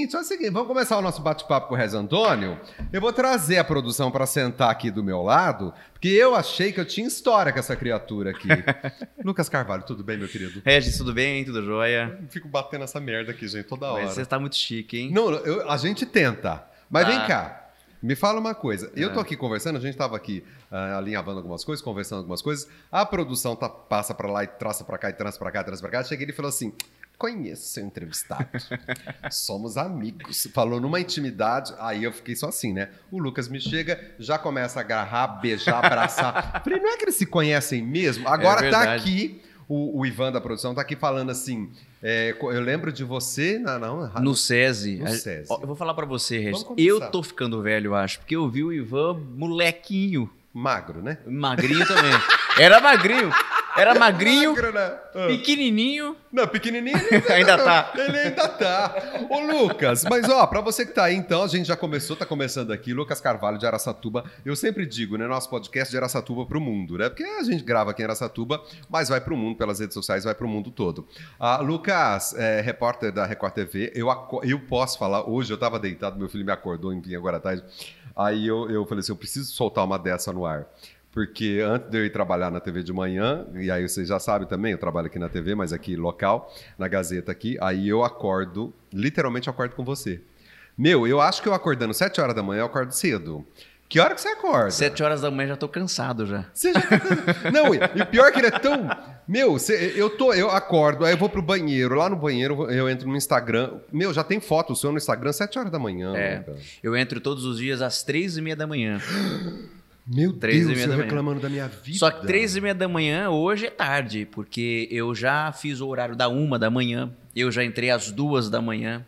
seguinte, é o seguinte, vamos começar o nosso bate-papo com o Rez Antônio. Eu vou trazer a produção para sentar aqui do meu lado, porque eu achei que eu tinha história com essa criatura aqui. Lucas Carvalho, tudo bem, meu querido? Regis, tudo bem? Tudo jóia? Eu fico batendo essa merda aqui, gente, toda hora. Mas você está muito chique, hein? Não, eu- a gente tenta. Mas Tá. vem cá. Me fala uma coisa. Eu tô Ah. aqui conversando, a gente tava aqui ah, alinhavando algumas coisas, conversando algumas coisas. A produção tá, passa pra lá e traça pra cá e trança pra cá, trança pra cá. Cheguei ele e falou assim: Conheço seu entrevistado. Somos amigos. Falou numa intimidade. Aí eu fiquei só assim, né? O Lucas me chega, já começa a agarrar, beijar, abraçar. Falei, não é que eles se conhecem mesmo? Agora tá verdade. aqui. O, o Ivan da produção tá aqui falando assim. é, eu lembro de você. Não, não, No SESI. No SESI. Eu vou falar pra você, Regis. Eu tô ficando velho, eu acho, porque eu vi o Ivan molequinho. magro, né? Magrinho também. Era magrinho. Era magrinho, Magro, né? Ah. pequenininho. Não, pequenininho ele Ainda tá. Ele ainda tá. Ô, Lucas, mas ó, pra você que tá aí, então, a gente já começou, tá começando aqui, Lucas Carvalho de Araçatuba. Eu sempre digo, né, nosso podcast de Araçatuba pro mundo, né? Porque a gente grava aqui em Araçatuba, mas vai pro mundo, pelas redes sociais, vai pro mundo todo. Ah, Lucas, é, repórter da Record TV, eu, eu posso falar, hoje eu tava deitado, meu filho me acordou, enfim, agora à tarde. Aí eu, eu falei assim, eu preciso soltar uma dessa no ar. Porque antes de eu ir trabalhar na TV de manhã, e aí vocês já sabem também, eu trabalho aqui na TV, mas aqui local, na Gazeta aqui, aí eu acordo, literalmente eu acordo com você. Meu, eu acho que eu acordando 7 horas da manhã, eu acordo cedo. Que hora que você acorda? Sete horas da manhã já tô cansado já. Você já tá- Não, e pior que ele é tão. Meu, você- eu tô, eu acordo, aí eu vou pro banheiro. Lá no banheiro eu entro no Instagram. Meu, já tem foto seu no Instagram 7 horas da manhã. É. Eu entro todos os dias às três e meia da manhã. Meu Três e Deus, meia eu da reclamando da minha vida. Só que três e meia da manhã hoje é tarde, porque eu já fiz o horário da uma da manhã, eu já entrei às duas da manhã.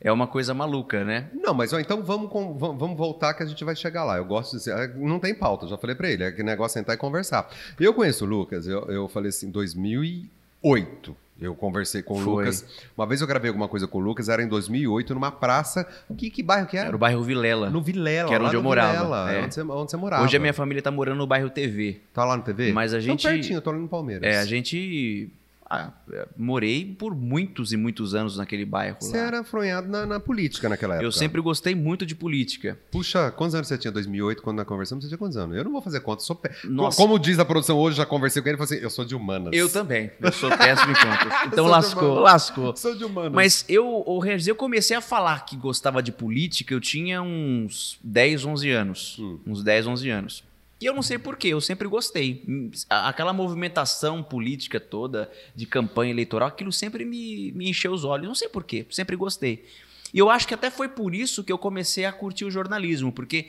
É uma coisa maluca, né? Não, mas ó, então vamos, com- vamos voltar que a gente vai chegar lá. Eu gosto de ser. ah, Não tem pauta, já falei pra ele. É que negócio é sentar e conversar. Eu conheço o Lucas, eu, eu falei assim, 2008. Eu conversei com o Foi. Lucas. Uma vez eu gravei alguma coisa com o Lucas, era em 2008, numa praça. Que, que bairro que era? Era o bairro Vilela. No Vilela, Que era lá onde eu morava, Vilela, é. onde, você, onde você morava. Hoje a minha família tá morando no bairro TV. Tá lá no TV? Mas a Tô gente- pertinho, eu tô ali no Palmeiras. É, a gente. Ah, é, morei por muitos e muitos anos naquele bairro. Você lá. era fronhado na, na política naquela época. Eu sempre gostei muito de política. Puxa, quantos anos você tinha? 2008, quando nós conversamos, você tinha quantos anos? Eu não vou fazer conta, sou pé. Nossa. Como diz a produção hoje, já conversei com ele e falei assim, eu sou de humanas. Eu também. Eu sou péssimo em contas. Então lascou, lascou. Sou de humanas. Mas eu, o eu comecei a falar que gostava de política, eu tinha uns 10, 11 anos. Hum. Uns 10, 11 anos. E eu não sei porquê, eu sempre gostei. Aquela movimentação política toda, de campanha eleitoral, aquilo sempre me, me encheu os olhos. Não sei porquê, sempre gostei. E eu acho que até foi por isso que eu comecei a curtir o jornalismo, porque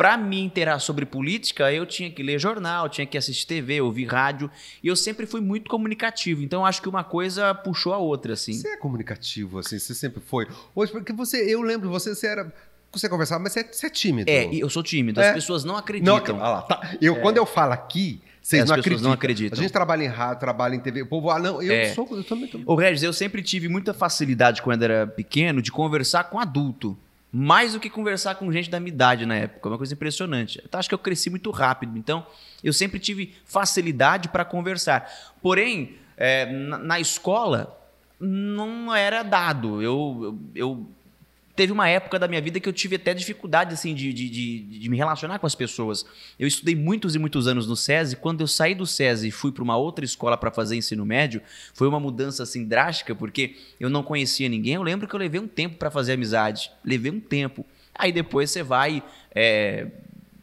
para me inteirar sobre política, eu tinha que ler jornal, tinha que assistir TV, ouvir rádio, e eu sempre fui muito comunicativo. Então acho que uma coisa puxou a outra, assim. Você é comunicativo, assim, você sempre foi. Hoje, porque você, eu lembro, você, você era. Você conversava, mas você é, você é tímido. É, eu sou tímido, as É. pessoas não Não, acreditam. ah lá, tá. eu, Quando eu falo aqui, vocês É, as não pessoas acreditam. não acreditam. A gente trabalha em rádio, trabalha em TV. O povo, ah, não, eu É. sou. Eu também tô... Ô, Regis, eu sempre tive muita facilidade quando era pequeno de conversar com adulto. Mais do que conversar com gente da minha idade na época. É uma coisa impressionante. Eu acho que eu cresci muito rápido. Então, eu sempre tive facilidade para conversar. Porém, é, na, na escola, não era dado. Eu, eu, eu- Teve uma época da minha vida que eu tive até dificuldade assim, de, de, de, de me relacionar com as pessoas. Eu estudei muitos e muitos anos no SESI. Quando eu saí do SESI e fui para uma outra escola para fazer ensino médio, foi uma mudança assim drástica, porque eu não conhecia ninguém. Eu lembro que eu levei um tempo para fazer amizade. Levei um tempo. Aí depois você vai. é,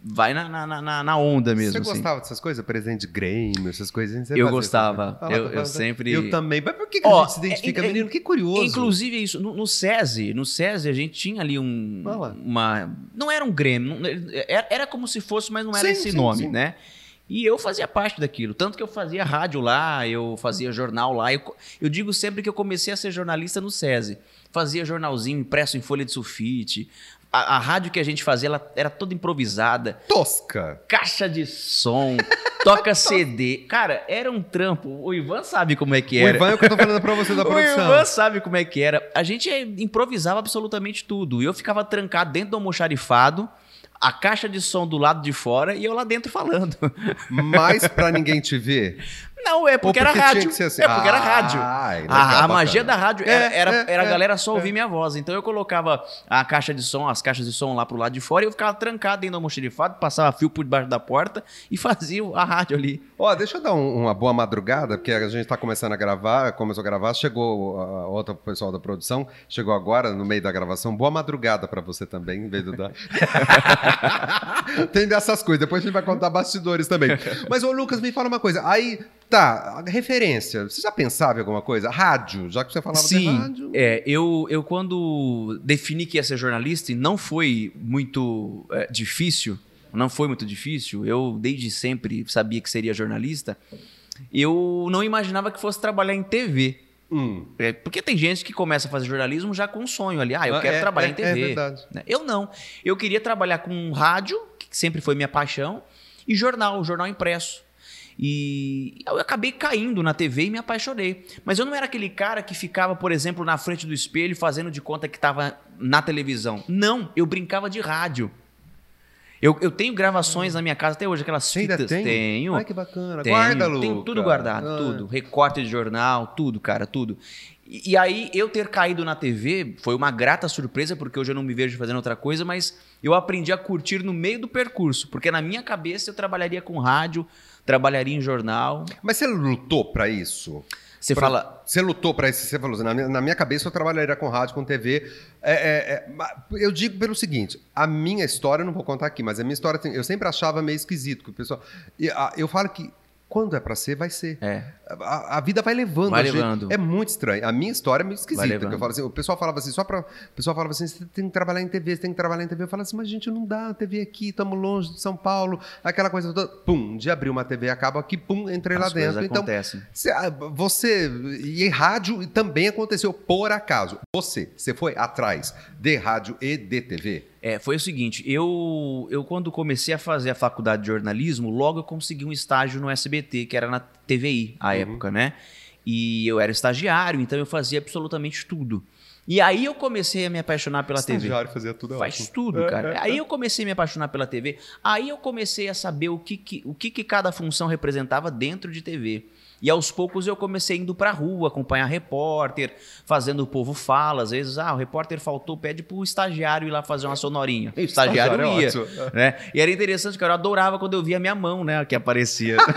vai na, na, na, na onda mesmo. Você assim. gostava dessas coisas? Presente de Grêmio, essas coisas? Você Eu gostava. coisas? Eu- eu tá falando. sempre- Eu também. Mas por que, que Ó, a gente se identifica, é- é- menino? Que curioso. Inclusive isso, no, no SESI, no SESI a gente tinha ali um uma não era um Grêmio, não- era, era como se fosse, mas não era Sim, esse sim, nome, sim. né? E eu fazia parte daquilo, tanto que eu fazia rádio lá, eu fazia jornal lá. Eu, eu digo sempre que eu comecei a ser jornalista no SESI. Fazia jornalzinho impresso em folha de sulfite. A, a rádio que a gente fazia, ela era toda improvisada Tosca. caixa de som, toca CD. Cara, era um trampo. O Ivan sabe como é que O era. Ivan é o que eu tô falando pra você da O produção. Ivan sabe como é que era. A gente improvisava absolutamente tudo. E eu ficava trancado dentro do almoxarifado, a caixa de som do lado de fora e eu lá dentro falando. Mas pra ninguém te ver. Não, é porque, era porque tinha rádio. assim? É porque era Ah, rádio. legal, a, a bacana. magia da rádio era, É, era, é, era a é, galera só é. ouvir minha voz. Então eu colocava a caixa de som, as caixas de som lá pro lado de fora e eu ficava trancado dentro do almoxerifado, passava fio por debaixo da porta e fazia a rádio ali. Ó, deixa eu dar um- uma boa madrugada, porque a gente tá começando a gravar, começou a gravar, chegou a outra pessoal da produção, chegou agora no meio da gravação. Boa madrugada pra você também, em vez do da... Tem dessas coisas, depois a gente vai contar bastidores também. Mas, ô Lucas, me fala uma coisa. Aí, tá, referência. Você já pensava em alguma coisa? Rádio, já que você falava de Sim, rádio. é, eu, eu quando defini que ia ser jornalista, e não foi muito é, difícil, não foi muito difícil, eu desde sempre sabia que seria jornalista, eu não imaginava que fosse trabalhar em TV. Hum. É, porque tem gente que começa a fazer jornalismo já com um sonho ali, ah, eu Ah, quero é, trabalhar é, em TV. é verdade. né? Eu não. Eu queria trabalhar com rádio, que sempre foi minha paixão, e jornal, jornal impresso. E eu acabei caindo na TV e me apaixonei. Mas eu não era aquele cara que ficava, por exemplo, na frente do espelho fazendo de conta que estava na televisão. Não, eu brincava de rádio. Eu, eu tenho gravações na minha casa até hoje, aquelas Você fitas. tem? Tenho. Ai, que bacana. Tenho, Guarda, Lucas. Tem tudo guardado, Ah. tudo. Recorte de jornal, tudo, cara, tudo. E, e aí, eu ter caído na TV foi uma grata surpresa, porque hoje eu não me vejo fazendo outra coisa, mas eu aprendi a curtir no meio do percurso, porque na minha cabeça eu trabalharia com rádio, trabalharia em jornal. Mas você lutou pra isso? Você Pra- fala. Você lutou pra isso? Você falou assim, na minha, na minha cabeça eu trabalharia com rádio, com TV. É, é, é, eu digo pelo seguinte, a minha história, eu não vou contar aqui, mas a minha história, eu sempre achava meio esquisito, que o pessoal... ah, eu falo que quando é pra ser, vai ser. É. A, a vida vai levando Vai levando. É muito estranho. A minha história é meio esquisita. Eu falo assim, o pessoal falava assim, só pra. O pessoal falava assim: você tem que trabalhar em TV, você tem que trabalhar em TV. Eu falava assim, mas gente, não dá, TV aqui, estamos longe de São Paulo, aquela coisa toda. Pum, um dia abriu uma TV, acaba aqui, pum, entrei lá As coisas dentro. Então, acontecem. Cê- ah, Você, e rádio também aconteceu por acaso. Você, você foi atrás de rádio e de TV? É, foi o seguinte, eu, eu quando comecei a fazer a faculdade de jornalismo, logo eu consegui um estágio no SBT, que era na TVI, à Uhum. época, né? E eu era estagiário, então eu fazia absolutamente tudo. E aí eu comecei a me apaixonar pela TV. Estagiário fazia tudo é Faz ótimo. tudo, É, cara. é, Aí eu comecei a me apaixonar pela TV. Aí eu comecei a saber o que, que- o que, que cada função representava dentro de TV. E aos poucos eu comecei indo pra rua, acompanhar repórter, fazendo o povo fala. Às vezes, ah, o repórter faltou, pede pro estagiário ir lá fazer uma sonorinha. O estagiário, Estagiário é ia. Né? E era interessante, cara. Eu adorava quando eu via minha mão, né? Que aparecia.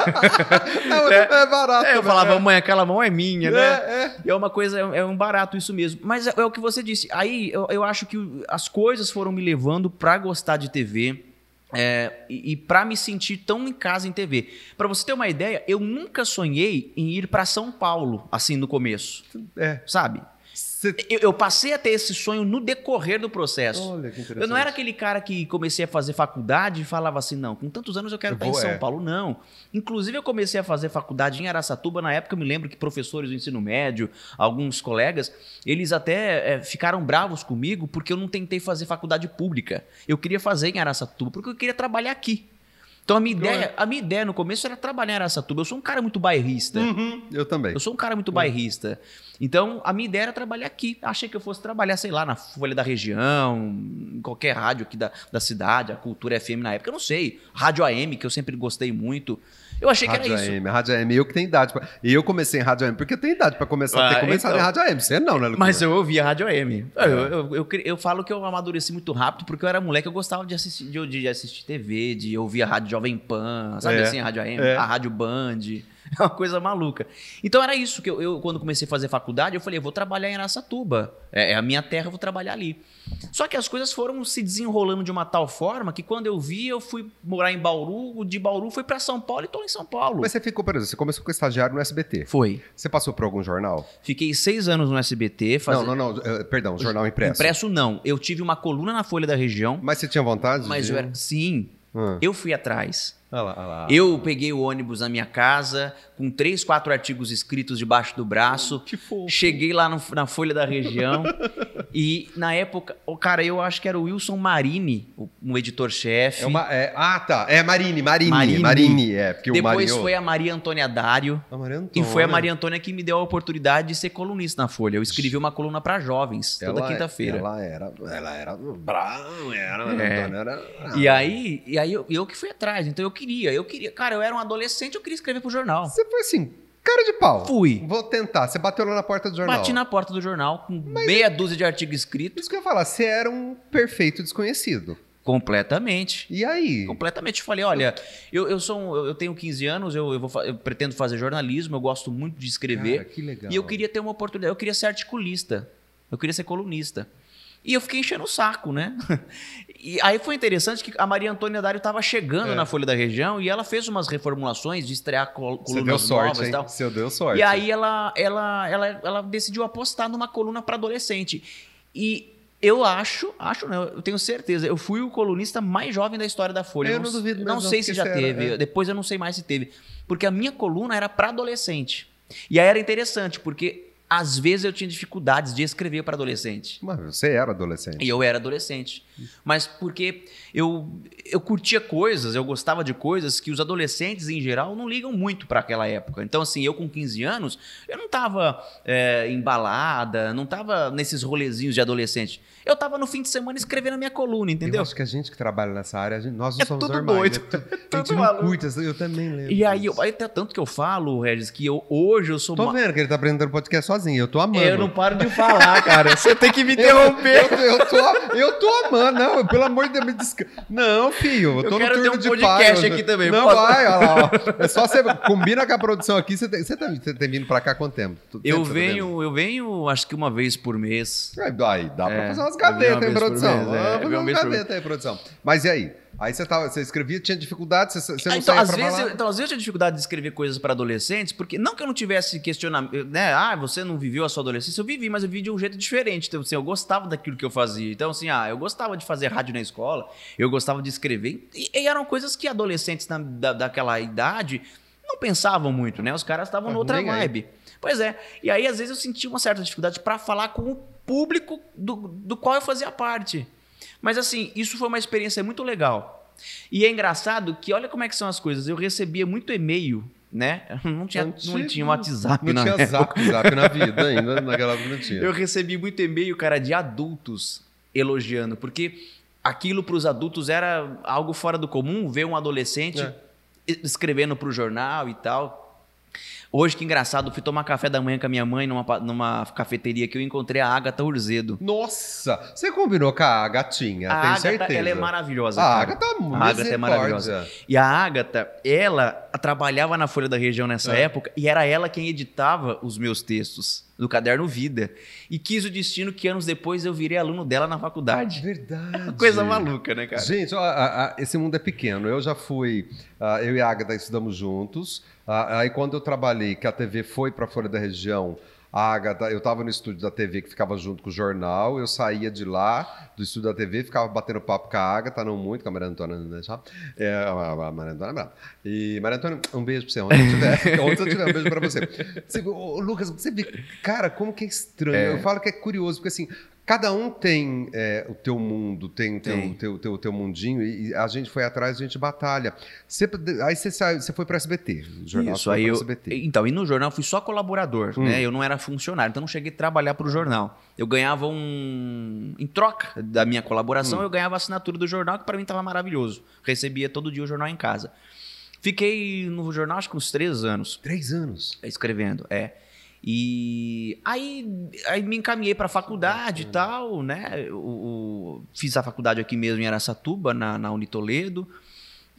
É, é barato. É, eu né? falava, mãe, aquela mão é minha, né? É, é. E é uma coisa, é um barato isso mesmo. Mas é, é o que você disse. Aí eu, eu acho que as coisas foram me levando pra gostar de TV. É, e, e para me sentir tão em casa em TV. Pra você ter uma ideia, eu nunca sonhei em ir pra São Paulo, assim, no começo. É. Sabe? Cê- Eu, eu passei a ter esse sonho no decorrer do processo. Olha que interessante. Eu não era aquele cara que comecei a fazer faculdade e falava assim, não, com tantos anos eu quero Eu estar em São é. Paulo. Não. Inclusive, eu comecei a fazer faculdade em Araçatuba. Na época, eu me lembro que professores do ensino médio, alguns colegas, eles até eh, ficaram bravos comigo porque eu não tentei fazer faculdade pública. Eu queria fazer em Araçatuba porque eu queria trabalhar aqui. Então, a minha, ideia, a minha ideia no começo era trabalhar em Araçatuba. Eu sou um cara muito bairrista. Uhum, eu também. Eu sou um cara muito bairrista. Então, a minha ideia era trabalhar aqui. Achei que eu fosse trabalhar, sei lá, na Folha da Região, em qualquer rádio aqui da, da cidade, a Cultura FM na época, eu não sei. Rádio AM, que eu sempre gostei muito. Eu achei Rádio que era isso. AM, Rádio AM, eu que tenho idade. Pra... E eu comecei em Rádio AM, porque eu tenho idade pra começar a ter Ah, começado então. em Rádio AM. Você não, né, Lucas? Mas eu ouvia Rádio AM. É. Eu, eu, eu, eu falo que eu amadureci muito rápido, porque eu era moleque, eu gostava de assistir, de, de assistir TV, de ouvir a Rádio Jovem Pan, sabe É, assim, a Rádio AM, é. a Rádio Band. É uma coisa maluca. Então era isso que eu, eu, quando comecei a fazer faculdade, eu falei, eu vou trabalhar em Araçatuba. É, é a minha terra, eu vou trabalhar ali. Só que as coisas foram se desenrolando de uma tal forma que quando eu vi, eu fui morar em Bauru, de Bauru fui pra São Paulo e tô em São Paulo. Mas você ficou, por exemplo, você começou com estagiário no SBT. Foi. Você passou por algum jornal? Fiquei seis anos no SBT. Fazendo... Não, não, não. eh, perdão, jornal impresso. Impresso não. Eu tive uma coluna na Folha da Região, Mas você tinha vontade? mas de... eu era. Sim, Ah. eu fui atrás. Lá, lá. Eu peguei o ônibus na minha casa, com três, quatro artigos escritos debaixo do braço. Que fofo. Cheguei lá no- na Folha da Região e, na época, o cara, eu acho que era o Wilson Marini, o- um editor-chefe. É é- ah, tá. É Marini, Marini. Marini. Marini, é. Porque o Depois Marinho... foi a Maria Antônia Dário. A Maria E foi a Antônia. Maria Antônia que me deu a oportunidade de ser colunista na Folha. Eu escrevi uma coluna para jovens, toda Ela- quinta-feira. Ela era, ela era brava, era, a É. Antônia era... E aí, e aí eu, eu que fui atrás. Então eu queria, eu queria. Cara, eu era um adolescente, eu queria escrever pro jornal. Você foi assim, cara de pau. Fui. Vou tentar. Você bateu lá na porta do jornal. Bati na porta do jornal com meia dúzia de artigos escritos. Isso que eu ia falar, você era um perfeito desconhecido. Completamente. E aí? Completamente. Falei, olha, eu, eu sou um- eu eu tenho 15 anos, eu, eu, vou, eu pretendo fazer jornalismo, eu gosto muito de escrever. Cara, que legal. E eu queria ter uma oportunidade, eu queria ser articulista, eu queria ser colunista. E eu fiquei enchendo o saco, né? E aí foi interessante que a Maria Antônia Dário estava chegando É. na Folha da Região e ela fez umas reformulações de estrear col colunas sorte, novas e hein? tal. Você deu sorte. E aí ela, ela, ela, ela decidiu apostar numa coluna para adolescente. E eu acho, acho não, eu tenho certeza, eu fui o colunista mais jovem da história da Folha. Eu não duvido mesmo, Não não, sei se já era, teve, é. depois eu não sei mais se teve. Porque a minha coluna era para adolescente. E aí era interessante, porque às vezes eu tinha dificuldades de escrever para adolescente. Mas você era adolescente. E eu era adolescente. Mas porque eu, eu curtia coisas, eu gostava de coisas que os adolescentes, em geral, não ligam muito para aquela época. Então, assim, eu com 15 anos, eu não tava é, embalada, não tava nesses rolezinhos de adolescente. Eu tava no fim de semana escrevendo a minha coluna, Eu entendeu? acho que a gente que trabalha nessa área, gente- nós não É somos tudo normais. doido. É A gente tudo não maluco. curta, eu também lembro. E aí, eu, aí até tanto que eu falo, Regis, que eu, hoje eu sou Tô uma- vendo que ele tá aprendendo podcast sozinho. Eu tô amando. Eu não paro de falar, cara. Você tem que me Eu, interromper. eu, eu tô, eu tô amando. Não, pelo amor de Deus, me desca... Não, filho, eu tô Eu quero no ter turno um de podcast pai, aqui também, Não posso? vai, olha lá. ó. É só você combina com a produção aqui. Você tem, você tem, você tem vindo pra cá há quanto tempo? Eu tá venho, eu venho, acho que uma vez por mês. Aí, Aí, dá pra É, fazer umas gavetas, por produção? mês, é, Ah, fazer uma umas gavetas aí, produção. Mas e aí? Aí você, tava, você escrevia, tinha dificuldade, você, você não então, às vezes, eu, então, às vezes eu tinha dificuldade de escrever coisas para adolescentes, porque não que eu não tivesse questionamento, né? Ah, você não viveu a sua adolescência. Eu vivi, mas eu vivi de um jeito diferente. Então, assim, eu gostava daquilo que eu fazia. Então, assim, ah, eu gostava de fazer rádio na escola, eu gostava de escrever. E, e eram coisas que adolescentes na- da, daquela idade não pensavam muito, né? Os caras estavam Ah, noutra nem aí. vibe. Pois é. E aí, às vezes, eu sentia uma certa dificuldade para falar com o público do, do qual eu fazia parte. Mas, assim, isso foi uma experiência muito legal. E é engraçado que olha como é que são as coisas. Eu recebia muito e-mail, né? Não tinha, não Antigo. tinha WhatsApp Não na tinha época. zap, zap na vida ainda, naquela época não tinha. Eu recebi muito e-mail, cara, de adultos elogiando, porque aquilo para os adultos era algo fora do comum, ver um adolescente É. escrevendo para o jornal e tal. Hoje, que engraçado, fui tomar café da manhã com a minha mãe numa, numa cafeteria que eu encontrei a Agatha Urzedo. Nossa, você combinou com a gatinha, A tenho Agatha, certeza. ela é maravilhosa. A. Agatha, A Agatha é maravilhosa. E a Agatha, ela trabalhava na Folha da Região nessa É. época e era ela quem editava os meus textos do caderno Vida. E quis o destino que anos depois eu virei aluno dela na faculdade. Verdade. Coisa maluca, né, cara? Gente, ó, a- a- esse mundo é pequeno. Eu já fui, ah, eu e a Agatha estudamos juntos. Ah, aí quando eu trabalhei, que a TV foi para Folha da Região, a Agatha, eu estava no estúdio da TV que ficava junto com o jornal, eu saía de lá, do estúdio da TV, ficava batendo papo com a Agatha, não muito, com a Maria Antônia, né, já? É, a Maria Antônia, é brava. E Maria Antônia, um beijo pra você, onde você estiver. onde você estiver, um beijo pra você. Você- ô, Lucas, você vê, cara, como que é estranho. Eu falo que é curioso, porque assim, cada um tem é, o teu mundo, tem o teu, Tem. teu, teu, teu mundinho, e a gente foi atrás, a gente batalha. Você- aí você, saiu, você foi para SBT, o jornal Isso, aí eu. SBT. Então, e no jornal eu fui só colaborador, Hum. né? Eu não era funcionário, então não cheguei a trabalhar para o jornal. Eu ganhava um. Em troca da minha colaboração, Hum. eu ganhava a assinatura do jornal, que para mim estava maravilhoso. Recebia todo dia o jornal em casa. Fiquei no jornal acho que uns três anos Três anos. escrevendo, é. E aí, aí me encaminhei para a faculdade e tal, né? O, fiz a faculdade aqui mesmo em Aracatuba, na, na Unitoledo.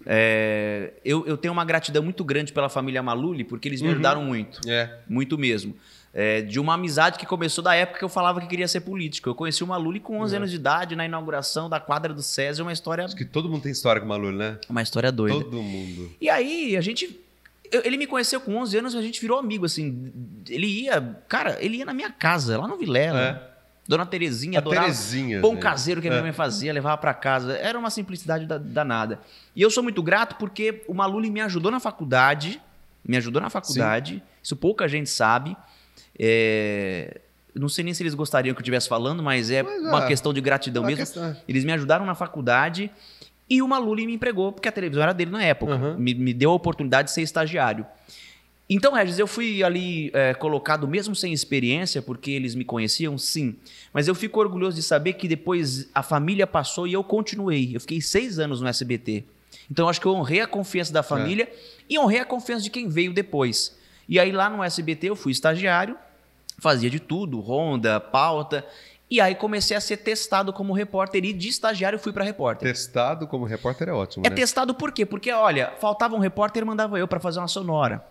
É, eu, eu tenho uma gratidão muito grande pela família Maluli, porque eles me Uhum. ajudaram muito, É. muito mesmo. É, de uma amizade que começou da época que eu falava que queria ser político. Eu conheci o Maluli com 11 É. anos de idade, na inauguração da quadra do César, uma história, Acho que todo mundo tem história com o Malu, né? uma história doida. Todo mundo. E aí, a gente. Ele me conheceu com 11 anos, a gente virou amigo, assim. Ele ia. Cara, ele ia na minha casa, lá no Vilela. É. Dona Terezinha, A adorava. Terezinha. Pão gente. caseiro que a minha É. mãe fazia, levava pra casa. Era uma simplicidade da- danada. E eu sou muito grato porque o Maluli me ajudou na faculdade. Me ajudou na faculdade. Isso pouca gente sabe. É, Não sei nem se eles gostariam que eu estivesse falando, mas é Mas, uma ah, questão de gratidão mesmo. questão é- Eles me ajudaram na faculdade e o Maluli me empregou, porque a televisão era dele na época. Uhum. Me, me deu a oportunidade de ser estagiário. Então, Regis, eu fui ali é, colocado mesmo sem experiência, porque eles me conheciam, sim. Mas eu fico orgulhoso de saber que depois a família passou e eu continuei. Eu fiquei seis anos no SBT. Então, eu acho que eu honrei a confiança da família e honrei a confiança de quem veio depois. E aí lá no SBT eu fui estagiário, fazia de tudo, ronda, pauta. E aí comecei a ser testado como repórter e de estagiário fui para repórter. Testado como repórter é ótimo, É né? testado por quê? Porque, olha, faltava um repórter, mandava eu para fazer uma sonora.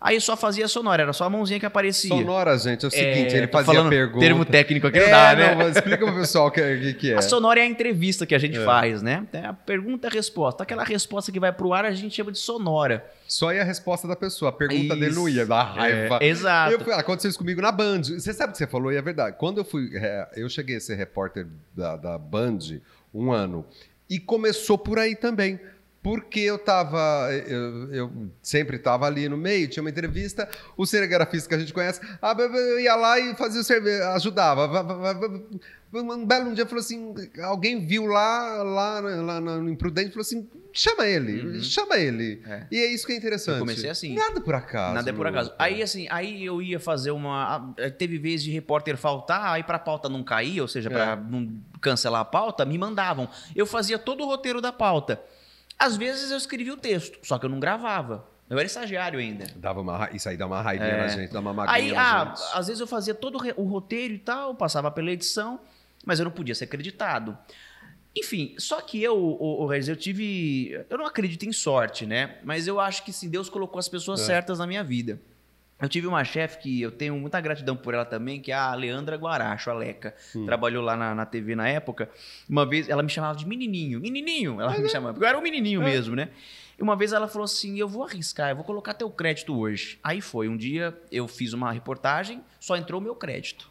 Aí só fazia sonora, era só a mãozinha que aparecia. Sonora, gente, é o seguinte, ele tô fazia falando pergunta. Termo técnico aqui é, não dá, né? não, explica pro pessoal o que, que, é. A sonora é a entrevista que a gente É. faz, né? É a pergunta e a resposta. Aquela resposta que vai pro ar a gente chama de sonora. Só ia a resposta da pessoa, a pergunta Isso. dele não ia, dá raiva. É, exato. Eu aconteceu isso comigo na Band. Você sabe o que você falou e é verdade. Quando eu fui, é, eu cheguei a ser repórter da, da Band um ano e começou por aí também. Porque eu tava, eu, eu sempre estava ali no meio, tinha uma entrevista, o cinegrafista que a gente conhece, ah, eu ia lá e fazia o serviço, ajudava. Va- va- va- Um belo dia falou assim, alguém viu lá, lá, lá no Imprudente, falou assim, chama ele, Uhum. chama ele. É. E é isso que é interessante. Eu comecei assim. Nada por acaso. Nada é por acaso. Aí, assim, aí eu ia fazer uma. ah, Teve vez de repórter faltar, aí pra pauta não cair, ou seja, pra É. não cancelar a pauta, me mandavam. Eu fazia todo o roteiro da pauta. Às vezes eu escrevia o texto, só que eu não gravava. Eu era estagiário ainda. Dava uma, isso aí dá uma raivinha É. na gente, dá uma magoinha Aí, ah, às vezes eu fazia todo o roteiro e tal, passava pela edição, mas eu não podia ser acreditado. Enfim, só que eu, o, o eu tive. Eu não acredito em sorte, né? Mas eu acho que sim, Deus colocou as pessoas É. certas na minha vida. Eu tive uma chefe que eu tenho muita gratidão por ela também, que é a Leandra Guaracho, a Leca. Hum. Trabalhou lá na, na TV na época. Uma vez ela me chamava de menininho. Menininho, ela me chamava. Porque eu era um menininho É. mesmo, né? E uma vez ela falou assim: Eu vou arriscar, eu vou colocar teu crédito hoje. Aí foi. Um dia eu fiz uma reportagem, só entrou o meu crédito.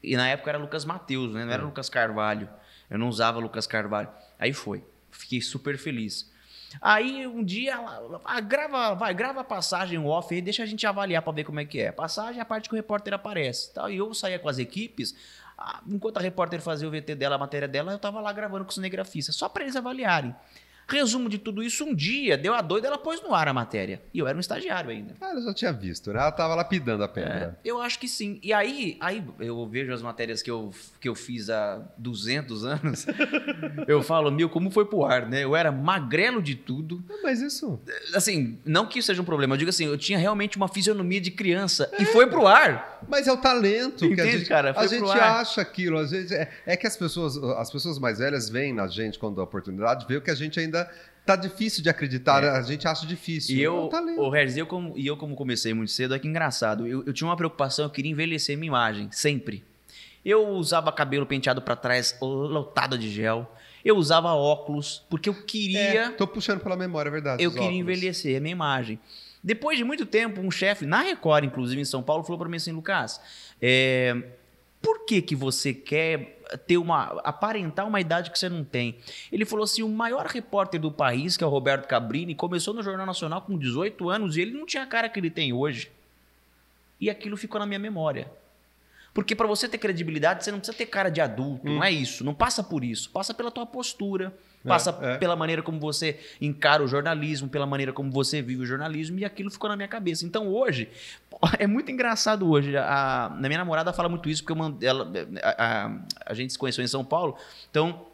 E na época era Lucas Mateus, né? Não era É. Lucas Carvalho. Eu não usava Lucas Carvalho. Aí foi. Fiquei super feliz. Aí um dia ela ah, grava, vai, grava a passagem off aí, deixa a gente avaliar para ver como é que é. Passagem é a parte que o repórter aparece. Tal. E eu saía com as equipes, ah, enquanto a repórter fazia o VT dela, a matéria dela, eu tava lá gravando com os cinegrafistas, só para eles avaliarem. Resumo de tudo isso, um dia deu a doida, ela pôs no ar a matéria. E eu era um estagiário ainda. Ah, eu já tinha visto, né? Ela tava lapidando a pedra. Eu acho que sim. E aí, aí eu vejo as matérias que eu, que eu fiz há 200 anos. eu falo, meu, como foi pro ar, né? Eu era magrelo de tudo. Mas isso. Assim, não que isso seja um problema. Eu digo assim, eu tinha realmente uma fisionomia de criança. E foi pro ar. Mas é o talento que a Entende, gente, cara? Foi a gente ar. acha aquilo. Às vezes é, é que as pessoas, as pessoas mais velhas veem na gente quando dá oportunidade, vê o que a gente ainda tá difícil de acreditar. É. A gente acha difícil. E eu, o talento. o Regis, eu como, e eu como comecei muito cedo, é que engraçado. Eu, eu tinha uma preocupação, eu queria envelhecer minha imagem, sempre. Eu usava cabelo penteado pra trás, lotado de gel. Eu usava óculos, porque eu queria... É, tô puxando pela memória, é verdade. eu queria óculos. envelhecer a minha imagem. Depois de muito tempo, um chefe, na Record, inclusive em São Paulo, falou para mim assim, Lucas, é, por que que você quer ter uma aparentar uma idade que você não tem? Ele falou assim, o maior repórter do país, que é o Roberto Cabrini, começou no Jornal Nacional com 18 anos e ele não tinha a cara que ele tem hoje. E aquilo ficou na minha memória. Porque para você ter credibilidade, você não precisa ter cara de adulto, Hum. não é isso. Não passa por isso. Passa pela tua postura, passa é. pela maneira como você encara o jornalismo, pela maneira como você vive o jornalismo, e aquilo ficou na minha cabeça. Então hoje, é muito engraçado hoje. A, a minha namorada fala muito isso, porque eu mandei, ela, a, a- a gente se conheceu em São Paulo, então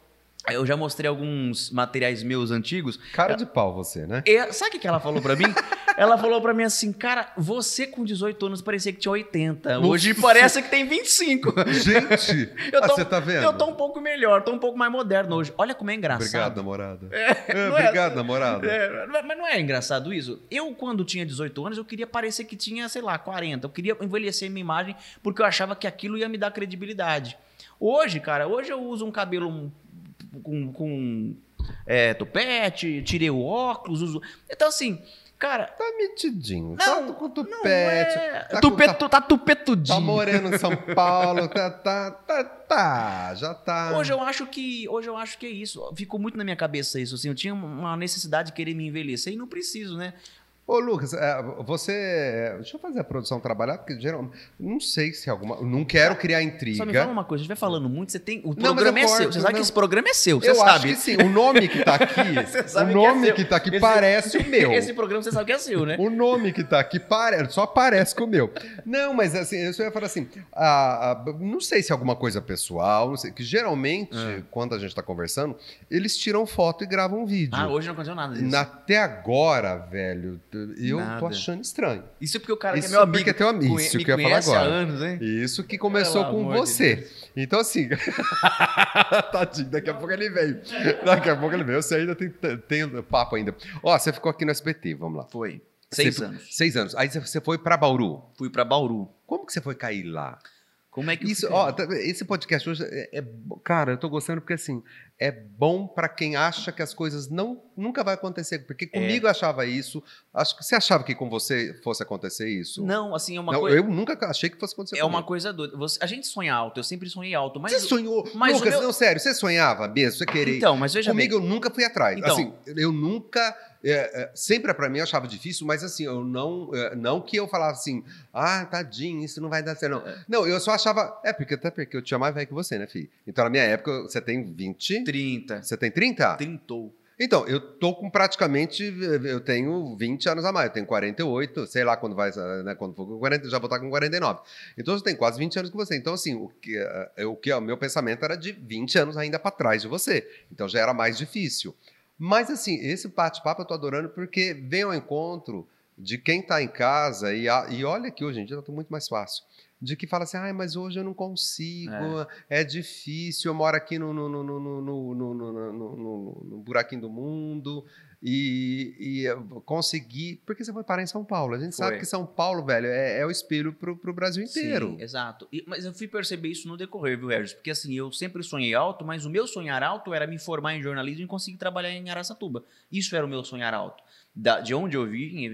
eu já mostrei alguns materiais meus antigos. Cara de pau você, né? E, sabe o que que ela falou pra mim? ela falou pra mim assim, cara, você com 18 anos parecia que tinha 80. Hoje Nossa. parece que tem 25. Gente, Eu ah, tô- você tá vendo? Eu tô um pouco melhor, tô um pouco mais moderno hoje. Olha como é engraçado. Obrigado, namorada. É, É, é- obrigado, namorada. É, mas mas não é engraçado isso? Eu, quando tinha 18 anos, eu queria parecer que tinha, sei lá, 40. Eu queria envelhecer minha imagem porque eu achava que aquilo ia me dar credibilidade. Hoje, cara, hoje eu uso um cabelo com, com é, topete, tirei o óculos, uso. Então, assim, cara. Tá metidinho. Não, tá com não tupete. é... Tá, com- Tupetu, tá, tá tupetudinho. tá moreno em São Paulo. Tá, tá, tá, tá. Já tá. Hoje eu acho que hoje eu acho que é isso. Ficou muito na minha cabeça isso. Assim, eu tinha uma necessidade de querer me envelhecer e não preciso, né? Ô, Lucas, é, você. Deixa eu fazer a produção trabalhar, porque geralmente. Não sei se alguma. Não quero criar intriga. Só me fala uma coisa, a gente vai falando muito, você tem. O programa é seu. Você sabe não. que esse programa é seu, você eu sabe. acho que sim. O nome que tá aqui. O sabe que nome é que, tá aqui Esse- parece o meu. Esse programa você sabe que é seu, né? O nome que tá aqui pare... só parece com o meu. Não, mas assim, eu só ia falar assim, ah, ah, não sei se é alguma coisa pessoal, não sei, que geralmente, Ah. quando a gente tá conversando, eles tiram foto e gravam vídeo. Ah, hoje não aconteceu nada disso. Até agora, velho, eu Nada. tô achando estranho. Isso é porque o cara que Isso é meu amigo. porque é teu amigo, conhe- isso que eu ia falar agora. anos, hein? Isso que começou Pelo com amor de você. então, assim. Tadinho, daqui a pouco ele veio. Daqui a pouco ele veio. Você ainda tem, tem papo ainda. Ó, você ficou aqui no SBT, vamos lá. Foi. Seis Você- anos. Seis anos. Aí você- você foi pra Bauru. Fui pra Bauru. Como que você foi cair lá? Como é que Isso, ó, tá- esse podcast hoje é, é cara, eu tô gostando porque assim, é bom pra quem acha que as coisas não nunca vai acontecer, porque comigo eu achava isso, acho que você achava que com você fosse acontecer isso? Não, assim, é uma Não, coisa. eu nunca achei que fosse acontecer É uma comigo. coisa doida. Você- a gente sonha alto, eu sempre sonhei alto, mas. Você sonhou, mas Lucas, meu- não, sério, você sonhava mesmo, você queria. Então, mas veja Comigo bem. eu nunca fui atrás. Então. assim, eu nunca. é, é, sempre pra mim eu achava difícil, mas assim, eu não. é, não que eu falava assim, ah, tadinho, isso não vai dar certo. Não, não eu só achava. É, porque até porque eu tinha mais velho que você, né, filho? Então na minha época você tem 20. 30. Você tem 30? Trintou. Então, eu tô com praticamente. Eu tenho 20 anos a mais, eu tenho 48, sei lá quando vai, né? Quando for com 40, já vou estar com 49. Então, eu tenho quase 20 anos com você. Então, assim, o que, eh, o que o meu pensamento era de 20 anos ainda para trás de você. Então, já era mais difícil. Mas, assim, esse bate-papo eu tô adorando porque vem ao encontro de quem tá em casa e, a- e olha que hoje em dia tá muito mais fácil de que fala assim, ah, mas hoje eu não consigo, é, é difícil, eu moro aqui no, no, no, no, no, no, no, no buraquinho do mundo e, e conseguir. Porque você foi parar em São Paulo. A gente foi. sabe que São Paulo, velho, é, é o espelho para o Brasil inteiro. Sim, exato. E, mas eu fui perceber isso no decorrer, viu, Regis? Porque assim, eu sempre sonhei alto, mas o meu sonhar alto era me formar em jornalismo e conseguir trabalhar em Araçatuba. Isso era o meu sonhar alto. Da- de onde eu vim,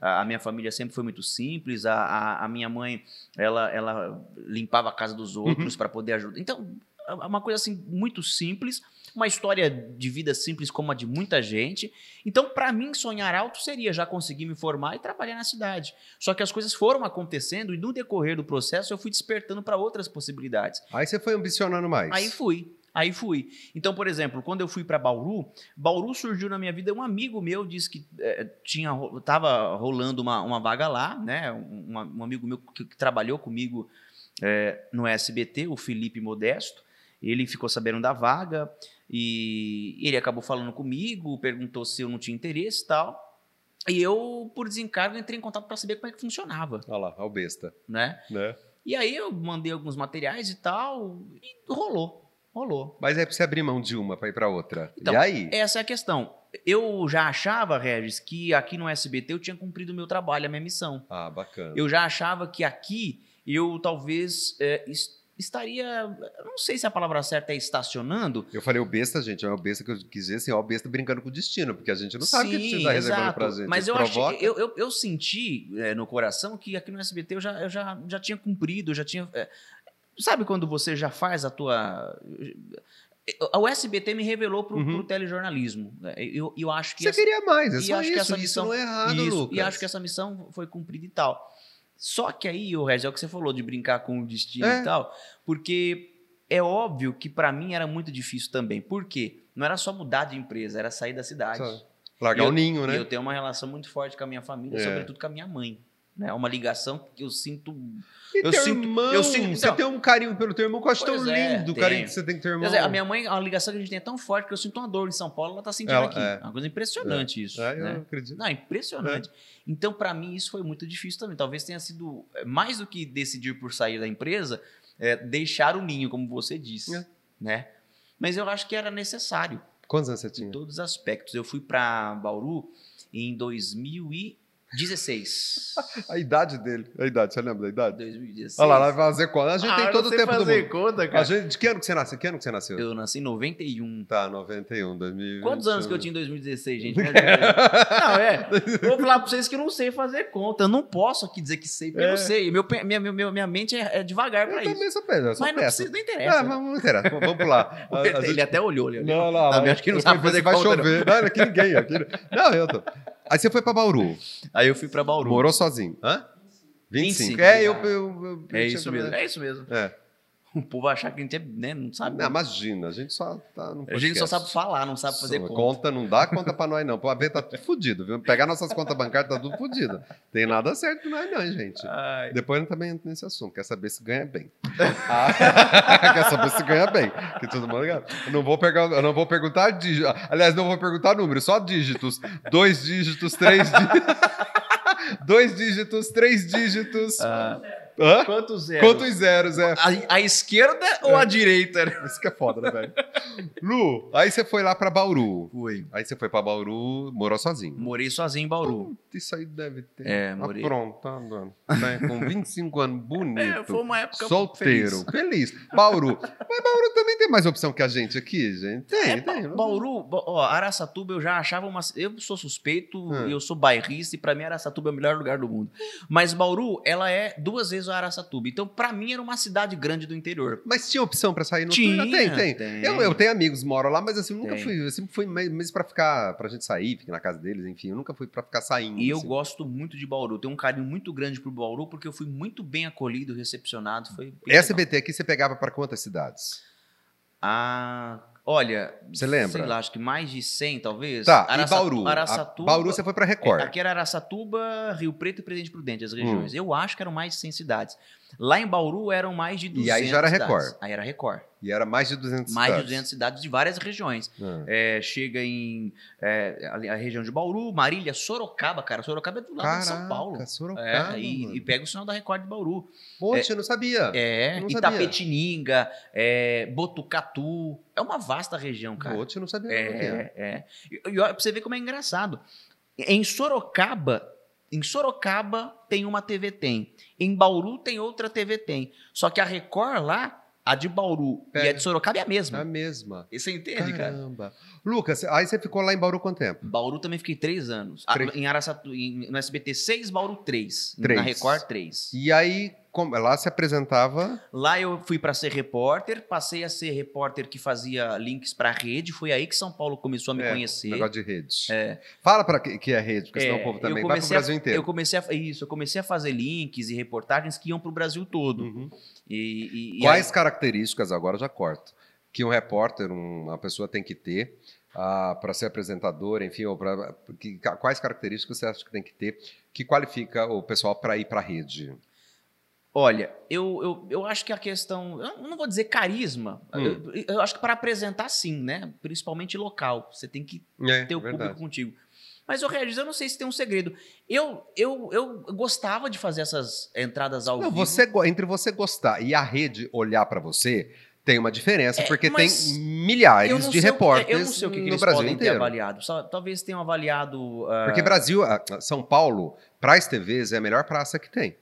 a, a minha família sempre foi muito simples, a, a, a minha mãe, ela, ela limpava a casa dos outros para poder ajudar. Então, é uma coisa assim, muito simples, uma história de vida simples como a de muita gente. Então, para mim, sonhar alto seria já conseguir me formar e trabalhar na cidade. Só que as coisas foram acontecendo e no decorrer do processo eu fui despertando para outras possibilidades. Aí você foi ambicionando mais. Aí fui. Aí fui. Então, por exemplo, quando eu fui para Bauru, Bauru surgiu na minha vida. Um amigo meu disse que eh, tinha, ro- tava rolando uma, uma vaga lá, né? Um, um amigo meu que, que trabalhou comigo eh, no SBT, o Felipe Modesto. Ele ficou sabendo da vaga e ele acabou falando comigo, perguntou se eu não tinha interesse e tal. E eu, por desencargo, entrei em contato para saber como é que funcionava, Olha lá, é o besta. né? Né? E aí eu mandei alguns materiais e tal, e rolou. Rolou. Mas é pra você abrir mão de uma pra ir pra outra. Então, e aí? Essa é a questão. Eu já achava, Regis, que aqui no SBT eu tinha cumprido o meu trabalho, a minha missão. Ah, bacana. Eu já achava que aqui eu talvez é, es- estaria. Não sei se a palavra certa é estacionando. Eu falei o besta, gente, é o besta que eu quis dizer assim, ó, o besta brincando com o destino, porque a gente não sabe o que o destino tá reservando pra gente. Mas eu, Provoca. achei, eu, eu, eu senti é, no coração que aqui no SBT eu já, eu já, já tinha cumprido, eu já tinha. é, sabe quando você já faz a tua. O SBT me revelou pro, Uhum. pro telejornalismo. né? Eu, eu acho que Você essa- queria mais, é e só acho que isso. essa Isso missão- não é errado, Isso, Lucas. E acho que essa missão foi cumprida e tal. Só que aí, o Regis, é o que você falou de brincar com o destino É. e tal, porque é óbvio que pra mim era muito difícil também. Por quê? Não era só mudar de empresa, era sair da cidade. Só Largar eu- o ninho, E né? eu tenho uma relação muito forte com a minha família, É. sobretudo com a minha mãe. Né? Uma ligação que eu sinto. E eu sinto- irmão, eu sinto- você então- tem um carinho pelo teu irmão que eu acho tão é, lindo, o carinho que você tem com teu irmão. Dizer, a minha mãe, a ligação que a gente tem é tão forte que eu sinto uma dor em São Paulo, ela tá sentindo Ela- aqui. é. É uma coisa impressionante isso. É, eu né? acredito. Não, é impressionante. Então, para mim, isso foi muito difícil também. Talvez tenha sido é, mais do que decidir por sair da empresa, é, deixar o ninho, como você disse, É. né? Mas eu acho que era necessário Quantos anos você em tinha? todos os aspectos. Eu fui para Bauru em 2016. A idade dele. A idade, você lembra da idade? 2016. Olha lá, vai fazer conta. A gente Ah, tem eu todo não o tempo do mundo. conta, A cara. gente, de que ano que você nasceu? Que ano que você nasceu? Eu nasci em 91. Tá, 91, 2020. Quantos anos que eu tinha em 2016, gente? Aí. não, é. Vou falar pra vocês que eu não sei fazer conta. Eu não posso aqui dizer que sei, porque eu É. não sei. Meu, minha, minha, minha mente é, é devagar pra Eu isso. também sou eu sou Mas não precisa, não interessa. Mas não interessa. Vamos pular. A- a ele gente- até olhou, olhou. Não, não, Também acho que não eu sabe fazer vai conta, chover. Não, aqui ninguém. Aqui... Não, eu tô. Aí você foi pra Bauru. Aí eu fui pra Bauru. Morou sozinho. Hã? 25. 25, É, eu. exato. eu, eu- É eu isso mesmo. É isso mesmo. É. o povo achar que a gente é, né, não sabe. Não, imagina, a gente só tá a gente só sabe falar, não sabe fazer conta. conta. não dá conta pra nós, não. Pô, a ver, tá tudo fudido, viu? Pegar nossas contas bancárias, tá tudo fudido. Tem nada certo com nós, não, gente. Ai. Depois eu também entro nesse assunto. Quer saber se ganha bem. Ah, quer saber se ganha bem. Que todo mundo ganha. Eu não vou, pegar, eu não vou perguntar dígitos. Aliás, não vou perguntar números, só dígitos. Dois dígitos, três dígitos. Dois dígitos, três dígitos. Ah, Hã? quantos zeros? Quantos zeros, é? A, a esquerda ou a direita? Isso que é foda, né, velho? Lu, aí você foi lá pra Bauru. Fui. Aí você foi pra Bauru, morou sozinho. Morei sozinho em Bauru. Isso aí deve ter. É, morei. Aprontando. Né? Com 25 anos, bonito. É, foi uma época Solteiro, feliz. feliz. Bauru. Mas Bauru também tem mais opção que a gente aqui, gente. Tem, É, tem. Ba- Bauru, ba- ó, Araçatuba eu já achava uma. Eu sou suspeito, Hum. eu sou bairrista e pra mim Araçatuba é o melhor lugar do mundo. Mas Bauru, ela é duas vezes a Araçatuba. Então, pra mim, era uma cidade grande do interior. Mas tinha opção pra sair no Tinha, Tem, tem. tem. Eu, eu tenho amigos que moram lá, mas assim, eu nunca Tem. fui. Eu sempre fui me- mesmo pra ficar, pra gente sair, ficar na casa deles, enfim. Eu nunca fui pra ficar saindo. E eu assim. gosto muito de Bauru. Tenho um carinho muito grande pro Bauru, porque eu fui muito bem acolhido, recepcionado. Foi legal. SBT aqui você pegava pra quantas cidades? Ah, olha. Você lembra? Sei lá, acho que mais de 100, talvez. Tá, e Araça- Bauru? Araçatuba. Bauru você foi pra Record. É, Aqui era Araçatuba, Rio Preto e Presidente Prudente, as regiões. Hum. Eu acho que eram mais de 100 cidades. Lá em Bauru eram mais de 200 E aí já era cidades. Record. Aí era Record. E era mais de 200 Mais de cidades. 200 cidades de várias regiões. Ah. É, chega em é, a região de Bauru, Marília, Sorocaba, cara. Sorocaba é do lado de São Caraca, Paulo. Sorocaba, É, e, e pega o sinal da Record de Bauru. Poxa, eu não sabia. É, não. Itapetininga, é, Botucatu. É uma vasta região, cara. Poxa, eu não sabia. É, é. E, e pra você ver como é engraçado. Em Sorocaba, em Sorocaba tem uma TV Tem. Em Bauru tem outra TV Tem. Só que a Record lá, a de Bauru e Pega. a de Sorocaba é a É a mesma. mesma. E você entende, cara? Caramba. Lucas, aí você ficou lá em Bauru quanto tempo? Bauru também fiquei três anos. Três. Em Araçatu, em- no SBT 6, Bauru 3. Três. Na Record 3. E aí, como- lá se apresentava. Lá eu fui para ser repórter, passei a ser repórter que fazia links para rede. Foi aí que São Paulo começou a me é, conhecer. Negócio de rede. É. Fala para que, que é rede, porque senão É, o povo também vai pro comecei a- Brasil inteiro. Eu comecei a, isso, eu comecei a fazer links e reportagens que iam para o Brasil todo. Uhum. E, e- e Quais aí- características, agora eu já corto, que um repórter, um- uma pessoa tem que ter para ser apresentador, enfim, ou pra, que- quais características você acha que tem que ter que qualifica o pessoal para ir para a rede? olha, eu, eu, eu acho que a questão, eu não vou dizer carisma, Hum. eu, eu acho que para apresentar sim, né? Principalmente local, você tem que É, ter o verdade. público contigo. Mas, o Regis, eu não sei se tem um segredo. Eu, eu, eu gostava de fazer essas entradas ao Não, vivo. você, entre você gostar e a rede olhar para você, tem uma diferença, É, porque tem milhares de repórteres Eu não sei o que, que no eles Brasil podem ter inteiro. avaliado. Talvez tenham avaliado. ah, Porque Brasil, ah, São Paulo, para as TVs, é a melhor praça que tem.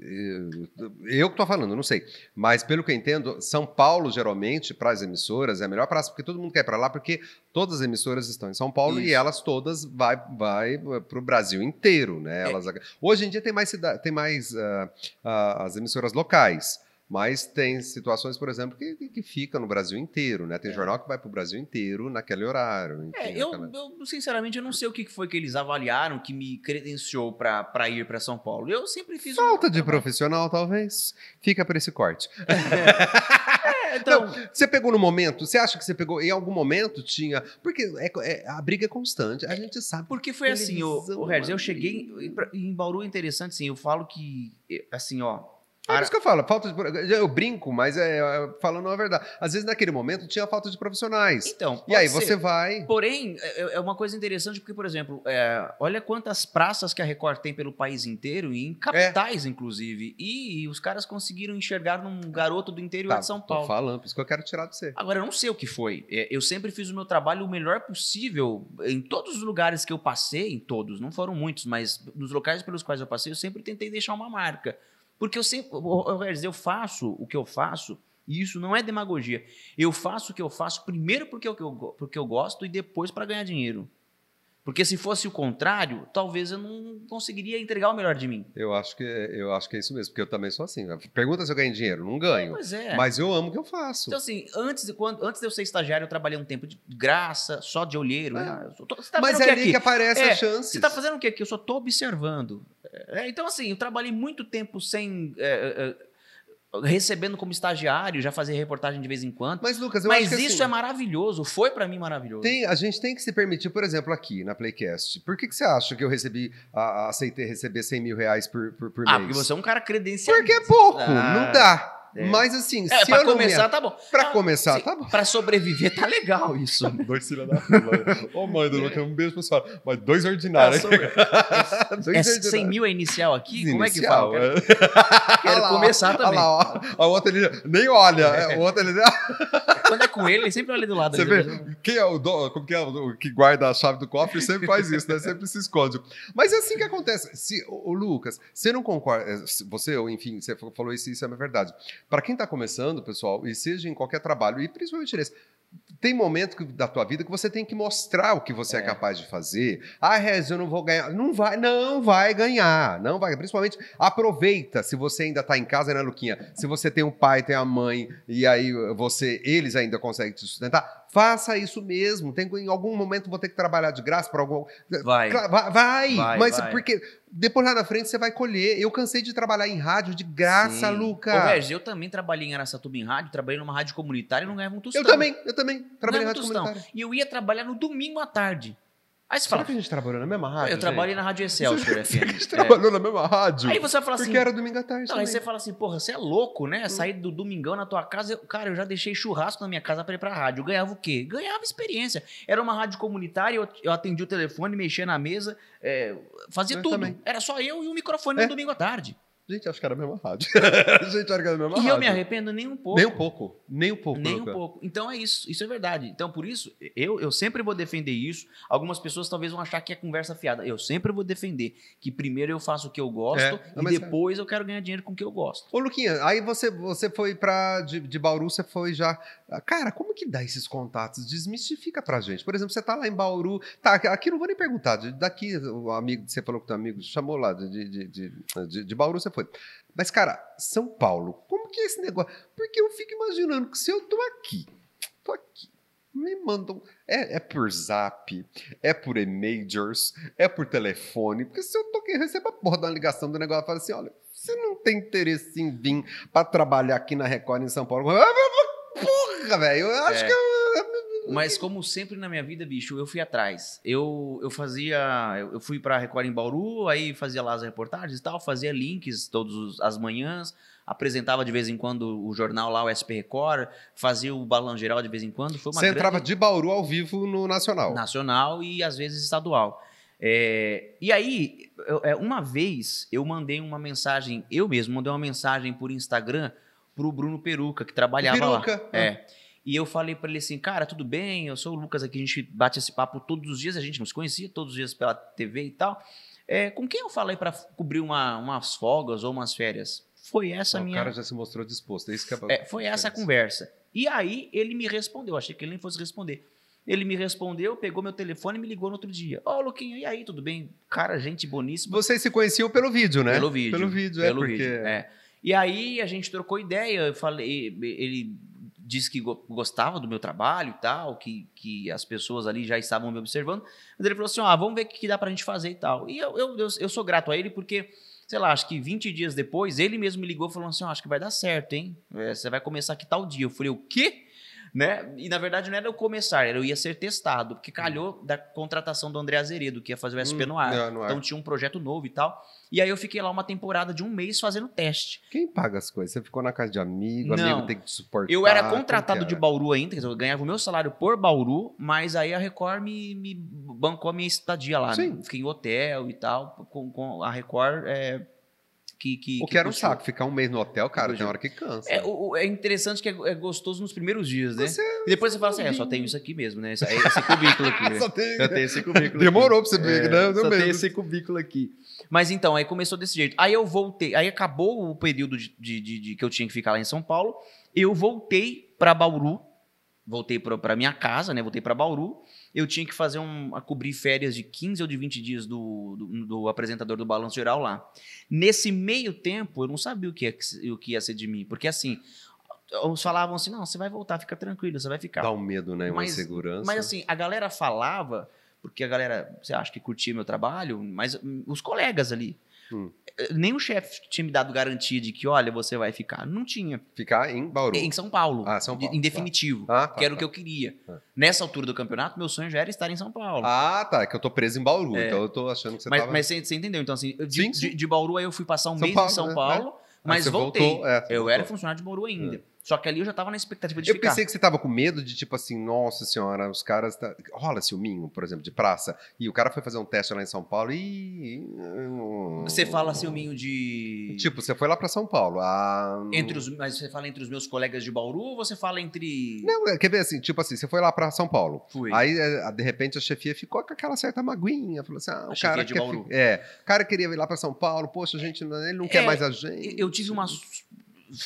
Eu- que tô falando, não sei. Mas pelo que eu entendo, São Paulo, geralmente, para as emissoras, é a melhor praça, porque todo mundo quer ir para lá, porque todas as emissoras estão em São Paulo e Isso. elas todas vai, vai para o Brasil inteiro, né? É. Elas, hoje em dia tem mais, cida- tem mais ah, ah, as emissoras locais. Mas tem situações, por exemplo, que, que, fica no Brasil inteiro, né? Tem jornal que vai para o Brasil inteiro naquele horário. Enfim, É, eu, aquela- eu, sinceramente, eu não sei o que foi que eles avaliaram que me credenciou para ir para São Paulo. Eu sempre fiz. um Falta de trabalho. profissional, talvez. Fica para esse corte. É, então, Você pegou no momento? Você acha que você pegou em algum momento? Tinha. Porque é- é- a briga é constante. A gente sabe. porque foi assim, o, o Regis, eu cheguei. em- Em Bauru é interessante, assim, eu falo que. Assim, ó. É isso que eu falo, falta de. Eu brinco, mas é, é, falando a verdade. Às vezes, naquele momento, tinha falta de profissionais. Então. E aí pode você ser. vai. Porém, é é uma coisa interessante porque, por exemplo, é, olha quantas praças que a Record tem pelo país inteiro, e em capitais, inclusive. E, os caras conseguiram enxergar num garoto do interior Tá, de São tô Paulo. falando, por isso que eu quero tirar de você. Agora, eu não sei o que foi. É, Eu sempre fiz o meu trabalho o melhor possível em todos os lugares que eu passei, em todos, não foram muitos, mas nos locais pelos quais eu passei, eu sempre tentei deixar uma marca. Porque eu sempre, eu faço o que eu faço, e isso não é demagogia. Eu faço o que eu faço primeiro porque eu, porque eu gosto e depois para ganhar dinheiro. Porque se fosse o contrário, talvez eu não conseguiria entregar o melhor de mim. Eu acho que, eu acho que é isso mesmo, porque eu também sou assim. Pergunta se eu ganho dinheiro. Não ganho. Pois é. Mas eu amo o que eu faço. Então, assim, antes de, quando, antes de eu ser estagiário, eu trabalhei um tempo de graça, só de olheiro. É. né? Tô- tá mas é que ali que aqui? aparece É, a chance. Você tá fazendo o que aqui? Eu só tô observando. É, então, assim, eu trabalhei muito tempo sem. Recebendo como estagiário, já fazia reportagem de vez em quando. Mas, Lucas, eu Mas acho que isso assim, é maravilhoso, foi pra mim maravilhoso. tem, a gente tem que se permitir, por exemplo, aqui na Playcast. Por que, que você acha que eu recebi, a, a- aceitei receber 100 mil reais por, por, por ah, mês? porque você é um cara credenciado. Porque é pouco, Ah, não dá. É. Mas assim, É, se pra eu não começar, me... tá bom. Pra Ah, começar, sim, tá bom. Pra sobreviver, tá legal isso. Dois filhos da puta. Ô, mãe do Lucas, um beijo pra senhora. Mas dois ordinários. sobre- dois É 100 mil é inicial aqui? Como é que Inicial, fala? Quero, é. quero Olha lá, começar olha também. lá, ó. A outra ele nem olha. é, O outro ele. Quando é com ele, ele sempre olha do lado. Você vê, quem é o, do, como que é o que guarda a chave do cofre sempre faz isso, né? Sempre se esconde. Mas é assim que acontece. Se, o, Lucas, você não concorda, é, se você, ou enfim, você falou isso, isso é uma verdade. Para quem está começando, pessoal, e seja em qualquer trabalho, e principalmente nesse, tem momento da tua vida que você tem que mostrar o que você é, É. capaz de fazer. Ah, Rez, eu não vou ganhar. Não vai, não vai ganhar. Não vai. Principalmente, aproveita se você ainda está em casa, né, Luquinha? Se você tem um pai, tem a mãe, e aí você, eles ainda conseguem te sustentar, faça isso mesmo. Tem, em algum momento vou ter que trabalhar de graça para algum. Vai. Cla- Vai, vai, Vai, mas vai. porque depois lá na frente você vai colher. Eu cansei de trabalhar em rádio de graça, Sim. Luca. Ô, Regis, eu também trabalhei em Aracatuba em rádio, trabalhei numa rádio comunitária e não ganhava um tostão. eu também, eu também trabalhei em Ganhava rádio tostão. comunitária. E eu ia trabalhar no domingo à tarde. Aí você Será fala, que a gente trabalhou na mesma rádio? eu trabalhei na Rádio Excelsior A gente É. trabalhou na mesma rádio. Aí você vai falar assim, Porque era domingo à tarde. Não, aí também. você fala assim, porra, você é louco, né? Sair do domingão na tua casa. Eu- cara, eu já deixei churrasco na minha casa pra ir pra rádio. Eu ganhava o quê? Ganhava experiência. Era uma rádio comunitária, eu, eu atendia o telefone, mexia na mesa, é, fazia Eu tudo. também. Era só eu e o microfone É. no domingo à tarde. Gente, acho que era a mesma rádio. gente, era a mesma e rádio. eu me arrependo nem um pouco. Nem um pouco. Nem um pouco. Nem um pouco. Então é isso, isso é verdade. Então, por isso, eu, eu sempre vou defender isso. Algumas pessoas talvez vão achar que é conversa fiada. Eu sempre vou defender que primeiro eu faço o que eu gosto É, não, e mas- depois eu quero ganhar dinheiro com o que eu gosto. Ô, Luquinha, aí você, você foi pra. De, de Bauru, você foi já. Cara, como que dá esses contatos? Desmistifica pra gente. Por exemplo, você tá lá em Bauru. Tá, aqui não vou nem perguntar. Daqui, o amigo, você falou que teu amigo chamou lá, de, de, de, de, de Bauru você foi. Mas, cara, São Paulo, como que é esse negócio? Porque eu fico imaginando que se eu tô aqui, tô aqui, me mandam. É, é por zap, é por e-majors, é por telefone. Porque se eu tô aqui, recebo a porra da ligação do negócio e falo assim: olha, você não tem interesse em vir pra trabalhar aqui na Record em São Paulo? Porra, velho, eu acho É. que eu. Mas como sempre na minha vida, bicho, eu fui atrás. Eu, eu fazia, eu fui pra Record em Bauru, aí fazia lá as reportagens e tal, fazia links todas as manhãs, apresentava de vez em quando o jornal lá, o SP Record, fazia o balão geral de vez em quando. Foi uma Você grande- entrava de Bauru ao vivo no Nacional. nacional e às vezes estadual. É, e aí, é, uma vez eu mandei uma mensagem, eu mesmo mandei uma mensagem por Instagram pro Bruno Peruca, que trabalhava Peruca, lá. É. E eu falei pra ele assim, cara, tudo bem, eu sou o Lucas aqui, a gente bate esse papo todos os dias, a gente não se conhecia, todos os dias pela TV e tal. É, com quem eu falei pra cobrir uma- umas folgas ou umas férias? Foi essa a o minha. cara já se mostrou disposto. É isso que é, É, foi essa a conversa. E aí ele me respondeu, achei que ele nem fosse responder. Ele me respondeu, pegou meu telefone e me ligou no outro dia. Ó, Luquinha, e aí, tudo bem? Cara, gente boníssima. Vocês se conheciam pelo vídeo, né? Pelo vídeo. Pelo vídeo, Pelo é porque. vídeo, é. E aí a gente trocou ideia, eu falei, ele disse que go- gostava do meu trabalho e tal, que, que as pessoas ali já estavam me observando. Mas ele falou assim: ah, vamos ver o que dá pra gente fazer e tal. E eu, eu, eu, eu sou grato a ele porque, sei lá, acho que 20 dias depois, ele mesmo me ligou falando assim: ó, acho que vai dar certo, hein? É, Você vai começar aqui tal dia. Eu falei, o quê? Né? E na verdade não era eu começar, era eu ia ser testado, porque calhou da contratação do André Azeredo, que ia fazer o SP Hum, no ar. é, no ar. Então tinha um projeto novo e tal. E aí eu fiquei lá uma temporada de um mês fazendo teste. Quem paga as coisas? Você ficou na casa de amigo, Não. amigo tem que te suportar. Eu era contratado que de era? Bauru ainda, quer dizer, eu ganhava o meu salário por Bauru, mas aí a Record me, me bancou a minha estadia lá. Né? Fiquei em hotel e tal, com, com a Record é, que, que. O que era um saco, ficar um mês no hotel, cara, tem hora que cansa. É, o- é interessante que é, é gostoso nos primeiros dias, né? Você E depois você fala assim, é, só tenho isso aqui mesmo, né? Esse, é esse currículo aqui. né? só tem... Eu tenho esse currículo. Demorou aqui. pra você ver, É, né? Deu Só tem esse cubículo aqui. Mas então, aí começou desse jeito. Aí eu voltei, aí acabou o período de, de- de- de que eu tinha que ficar lá em São Paulo. Eu voltei para Bauru, voltei para minha casa, né? Voltei para Bauru. Eu tinha que fazer um, a cobrir férias de 15 ou de 20 dias do, do, do apresentador do Balanço Geral lá. Nesse meio tempo, eu não sabia o que, ia, o que ia ser de mim, porque assim, uns falavam assim: não, você vai voltar, fica tranquilo, você vai ficar. Dá um medo, né? Uma Mas- insegurança. Mas assim, a galera falava, porque a galera, você acha que curtia meu trabalho, mas os colegas ali. Hum. Nenhum chefe tinha me dado garantia de que, olha, você vai ficar. Não tinha. Ficar em Bauru. Em São Paulo. Ah, São Paulo, Em tá. definitivo. Ah, tá, que era o tá. que eu queria. Ah. Nessa altura do campeonato, meu sonho já era estar em São Paulo. Ah, tá. É que eu tô preso em Bauru, É. então eu tô achando que você mas tava... mas você, você entendeu? Então, assim, de, Sim, sim. de- de Bauru aí eu fui passar um São mês Paulo, em São né? Paulo, mas você voltei. voltou, é, eu voltou. era funcionário de Bauru ainda. Só que ali eu já tava na expectativa de Eu ficar. pensei que você tava com medo de, tipo assim, nossa senhora, os caras. Tá... Rola ciúminho, por exemplo, de praça. E o cara foi fazer um teste lá em São Paulo e. Você fala ciúminho de. Tipo, você foi lá pra São Paulo. Ah... Entre os, mas você fala entre os meus colegas de Bauru ou você fala entre. Não, é, quer ver assim, tipo assim, você foi lá pra São Paulo. Fui. Aí, é, de repente, a chefia ficou com aquela certa maguinha. Falou assim: ah, o chefia cara de quer É, o cara queria ir lá pra São Paulo, poxa, a gente, não- ele não quer É, mais a gente. Eu tive uma.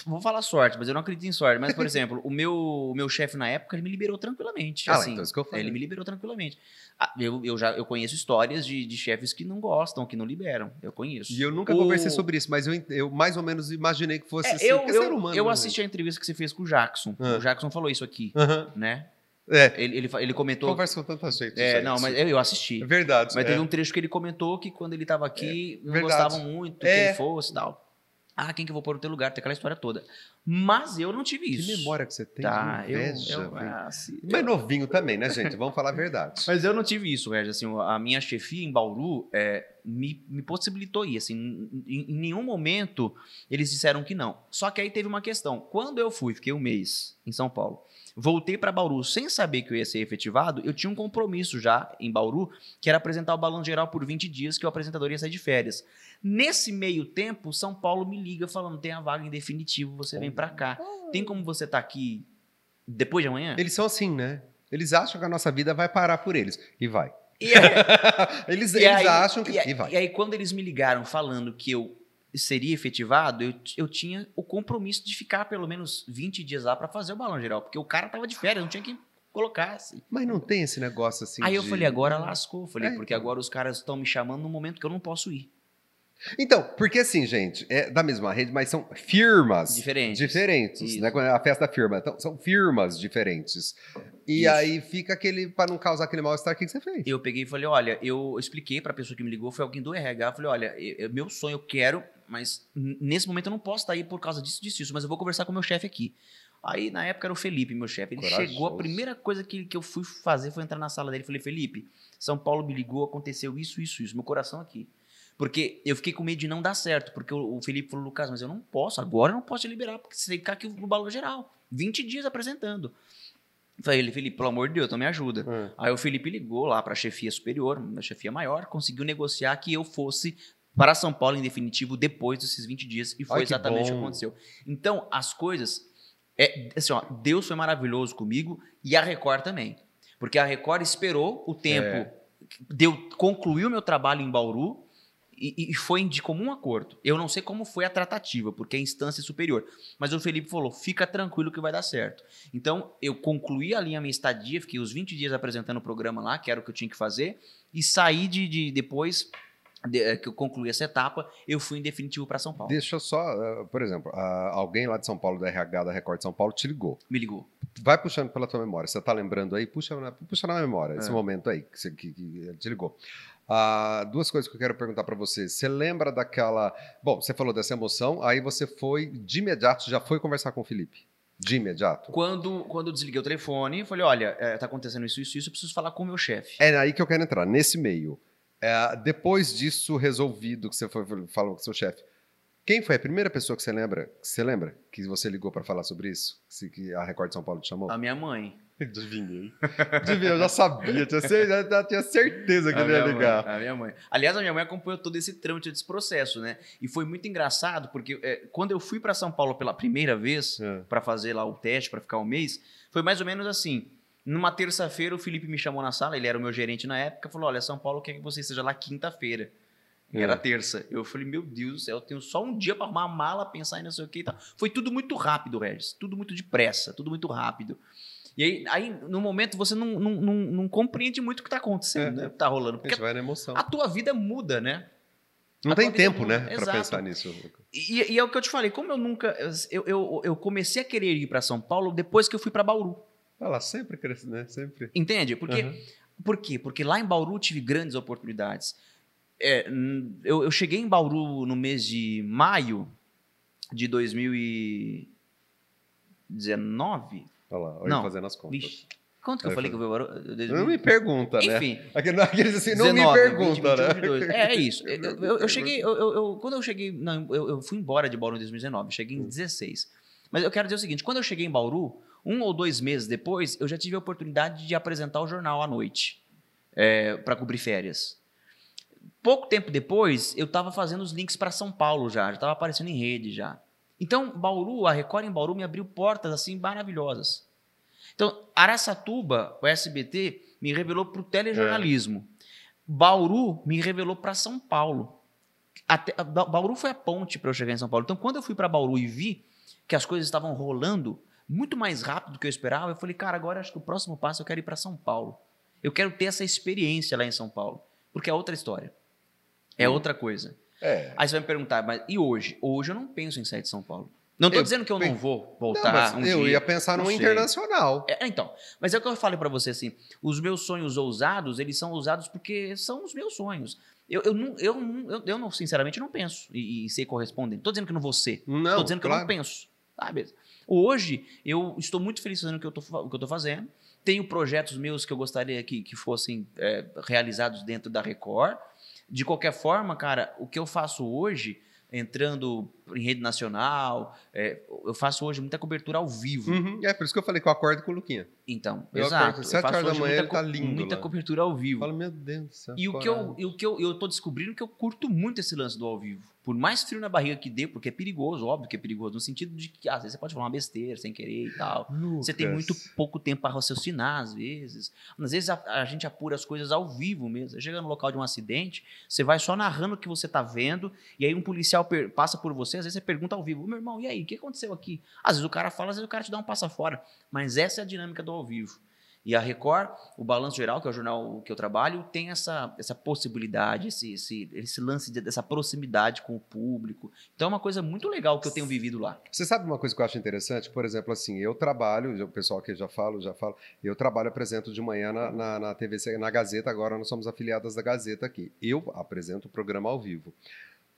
Vou falar sorte, mas eu não acredito em sorte. Mas, por exemplo, o meu, o meu chefe na época, ele me liberou tranquilamente. Ah, assim, então isso que eu falei. Ele me liberou tranquilamente. Ah, Eu, eu já eu conheço histórias de, de chefes que não gostam, que não liberam. Eu conheço. E eu nunca O- conversei sobre isso, mas eu, eu mais ou menos imaginei que fosse É, assim. eu é ser eu, humano, eu né, assisti a entrevista que você fez com o Jackson. Ah. O Jackson falou isso aqui? Aham. né? É, Ele, ele, ele comentou. conversa com tanta gente. É, não, mas eu, eu assisti. É verdade. Mas é. teve um trecho que ele comentou que quando ele tava aqui, não verdade. gostavam muito que É. ele fosse e tal. Ah, quem que eu vou pôr no teu lugar? Tem aquela história toda. Mas eu não tive Que isso. memória que você tem Tá, eu, inveja. eu, velho. ah, se- Mas novinho também, né, gente? Vamos falar a verdade. Mas eu não tive isso, Regis. Assim, a minha chefia em Bauru é, me, me possibilitou ir. Assim, em, em nenhum momento eles disseram que não. Só que aí teve uma questão. Quando eu fui, fiquei um mês em São Paulo, voltei para Bauru sem saber que eu ia ser efetivado, eu tinha um compromisso já em Bauru, que era apresentar o Balão Geral por 20 dias, que o apresentador ia sair de férias. Nesse meio tempo, São Paulo me liga falando: tem a vaga em definitivo, você vem para cá. Tem como você estar aqui depois de amanhã? Eles são assim, né? Eles acham que a nossa vida vai parar por eles. E vai. E aí- eles E eles aí- acham que. E, aí- E vai. e aí, quando eles me ligaram falando que eu seria efetivado, eu, eu tinha o compromisso de ficar pelo menos 20 dias lá para fazer o balão geral, porque o cara tava de férias, não tinha quem colocasse. Mas não tem esse negócio assim. aí eu de- falei, agora lascou. Falei, É, porque então. agora os caras estão me chamando no momento que eu não posso ir. Então, porque assim, gente, é da mesma rede, mas são firmas Diferentes. diferentes, Isso. né? Quando é A festa da firma. Então, são firmas diferentes. E Isso. aí fica aquele, para não causar aquele mal-estar, o que que você fez? Eu peguei e falei, olha, eu expliquei para a pessoa que me ligou, foi alguém do RH, eu falei, olha, eu- eu- meu sonho eu quero, mas nesse momento eu não posso estar aí por causa disso, disso, disso, mas eu vou conversar com o meu chefe aqui. Aí, na época, era o Felipe, meu chefe. Ele Corajoso. chegou, a primeira coisa que, que eu fui fazer foi entrar na sala dele. Falei, Felipe, São Paulo me ligou, aconteceu isso, isso, isso. Meu coração aqui. Porque eu fiquei com medo de não dar certo. Porque o, o Felipe falou, Lucas, mas eu não posso, agora eu não posso te liberar, porque você tem que ficar aqui no balão geral. 20 dias apresentando. Falei, ele, Felipe, pelo amor de Deus, então me ajuda. Hum. Aí o Felipe ligou lá para a chefia superior, a chefia maior, conseguiu negociar que eu fosse para São Paulo em definitivo depois desses 20 dias e foi Ai, que exatamente o que bom. aconteceu. Então, as coisas é assim, ó, Deus foi maravilhoso comigo e a Record também. Porque a Record esperou o tempo É. de eu concluir o meu trabalho em Bauru e, e foi de comum acordo. Eu não sei como foi a tratativa, porque é instância superior. Mas o Felipe falou: fica tranquilo que vai dar certo. Então, eu concluí ali a minha estadia, fiquei os 20 dias apresentando o programa lá, que era o que eu tinha que fazer, e saí de, de- depois de- eh, que eu concluí essa etapa, eu fui em definitivo para São Paulo. Deixa eu só, ah, por exemplo, ah, alguém lá de São Paulo, da RH, da Record de São Paulo, te ligou. Me ligou. Vai puxando pela tua memória. Você tá lembrando aí? Puxa na, puxa na memória, esse É. momento aí que, você, que, que ele te ligou. Ah, duas coisas que eu quero perguntar para você. Você lembra daquela. Bom, você falou dessa emoção, aí você foi de imediato, já foi conversar com o Felipe. De imediato. Quando, quando eu desliguei o telefone, falei: olha, eh, tá acontecendo isso, isso, isso, eu preciso falar com o meu chefe. É aí que eu quero entrar, nesse meio. É, depois disso resolvido, que você foi, falou com seu chefe, quem foi a primeira pessoa que você lembra? Que você lembra que você ligou para falar sobre isso? Que, que a Record de São Paulo te chamou? A minha mãe. Adivinhei. Adivinhei, eu já sabia, tinha certeza, já tinha certeza que A ele ia ligar. Mãe, a minha mãe. Aliás, a minha mãe acompanhou todo esse trâmite desse processo, né? E foi muito engraçado, porque eh, quando eu fui para São Paulo pela primeira vez, É. para fazer lá o teste, para ficar um mês, foi mais ou menos assim. Numa terça-feira, o Felipe me chamou na sala, ele era o meu gerente na época, falou: Olha, São Paulo quer que você esteja lá quinta-feira. É. Era terça. Eu falei, meu Deus do céu, eu tenho só um dia para arrumar a mala, pensar em não sei o que e tal. Foi tudo muito rápido, Regis. Tudo muito depressa, tudo muito rápido. E aí, aí no momento, você não, não, não, não compreende muito o que está acontecendo, É. né? O que tá rolando. A Porque gente vai na emoção. a tua vida muda, né? Não a tem tempo, muda. né, Exato. pensar nisso. E, e é o que eu te falei, como eu nunca. Eu, eu, eu comecei a querer ir para São Paulo depois que eu fui para Bauru. Ela sempre cresce, né? Sempre. Entende? Porque, Aham. Por quê? Porque lá em Bauru eu tive grandes oportunidades. É, eu, eu cheguei em Bauru no mês de maio de 2019. Olha lá, olha fazendo as contas. Vixe, quanto que eu falei que eu vi Bauru? Não me pergunta, né? Enfim, Aquele- Aqueles assim, não 19, me 20, pergunta, 21, né? 22. É, é isso. Eu, eu- eu cheguei, eu, quando eu cheguei, não, eu, eu fui embora de Bauru em 2019, eu cheguei em 16. Mas eu quero dizer o seguinte, quando eu cheguei em Bauru, um ou dois meses depois, eu já tive a oportunidade de apresentar o jornal à noite, para cobrir férias. Pouco tempo depois, eu estava fazendo os links para São Paulo já, já estava aparecendo em rede já. Então, Bauru, a Record em Bauru me abriu portas assim maravilhosas. Então, Araçatuba, o SBT, me revelou para o telejornalismo. Bauru me revelou para São Paulo. Até, Bauru foi a ponte para eu chegar em São Paulo. Então, quando eu fui para Bauru e vi que as coisas estavam rolando muito mais rápido do que eu esperava, eu falei, cara, agora acho que o próximo passo eu quero ir para São Paulo. Eu quero ter essa experiência lá em São Paulo. Porque é outra história. É Hum. outra coisa. É. Aí você vai me perguntar, mas e hoje? Hoje eu não penso em sair de São Paulo. Não estou dizendo que eu não vou Não, voltar mas um eu dia. ia pensar não num sei. internacional. É, então, mas é o que eu falei pra você assim, os meus sonhos ousados, eles são ousados porque são os meus sonhos. Eu, eu, não, eu, não- eu, eu não, sinceramente, não penso e, e ser correspondente. Tô dizendo que não vou ser. Não, tô dizendo que eu claro. não penso. Sabe? Hoje, eu estou muito feliz fazendo o que eu eu tô fazendo. Tenho projetos meus que eu gostaria que, que fossem é, realizados dentro da Record. De qualquer forma, cara, o que eu faço hoje, entrando em rede nacional, é, eu faço hoje muita cobertura ao vivo. Uhum, É por isso que eu falei que eu acordo com o Luquinha. Então, Eu exato. acordo sete faço horas da manhã, muita, ele tá lindo muita lá. cobertura ao Eu vivo. falo, meu Deus do céu. E o que, eu, e o que eu, eu tô descobrindo que eu curto muito esse lance do ao vivo. Por mais frio na barriga que dê, porque é perigoso, óbvio que é perigoso, no sentido de que às vezes você pode falar uma besteira sem querer e tal. Você tem muito pouco tempo para raciocinar, às vezes. Às vezes a, a gente apura as coisas ao vivo mesmo. Você chega no local de um acidente, você vai só narrando o que você tá vendo, e aí um policial passa por você, às vezes você pergunta ao vivo, meu irmão, e aí, o que aconteceu aqui? Às vezes o cara fala, às vezes o cara te dá um passa fora. Mas essa é a dinâmica do ao vivo. E a Record, o Balanço Geral, que é o jornal que eu trabalho, tem essa, essa possibilidade, esse, esse, esse lance de- dessa proximidade com o público. Então é uma coisa muito legal que eu tenho vivido lá. Você sabe uma coisa que eu acho interessante? Por exemplo, assim, eu trabalho, o pessoal que já fala, já fala, eu trabalho, apresento de manhã na, na, na TVC, na Gazeta, agora nós somos afiliadas da Gazeta aqui. Eu apresento o programa ao vivo.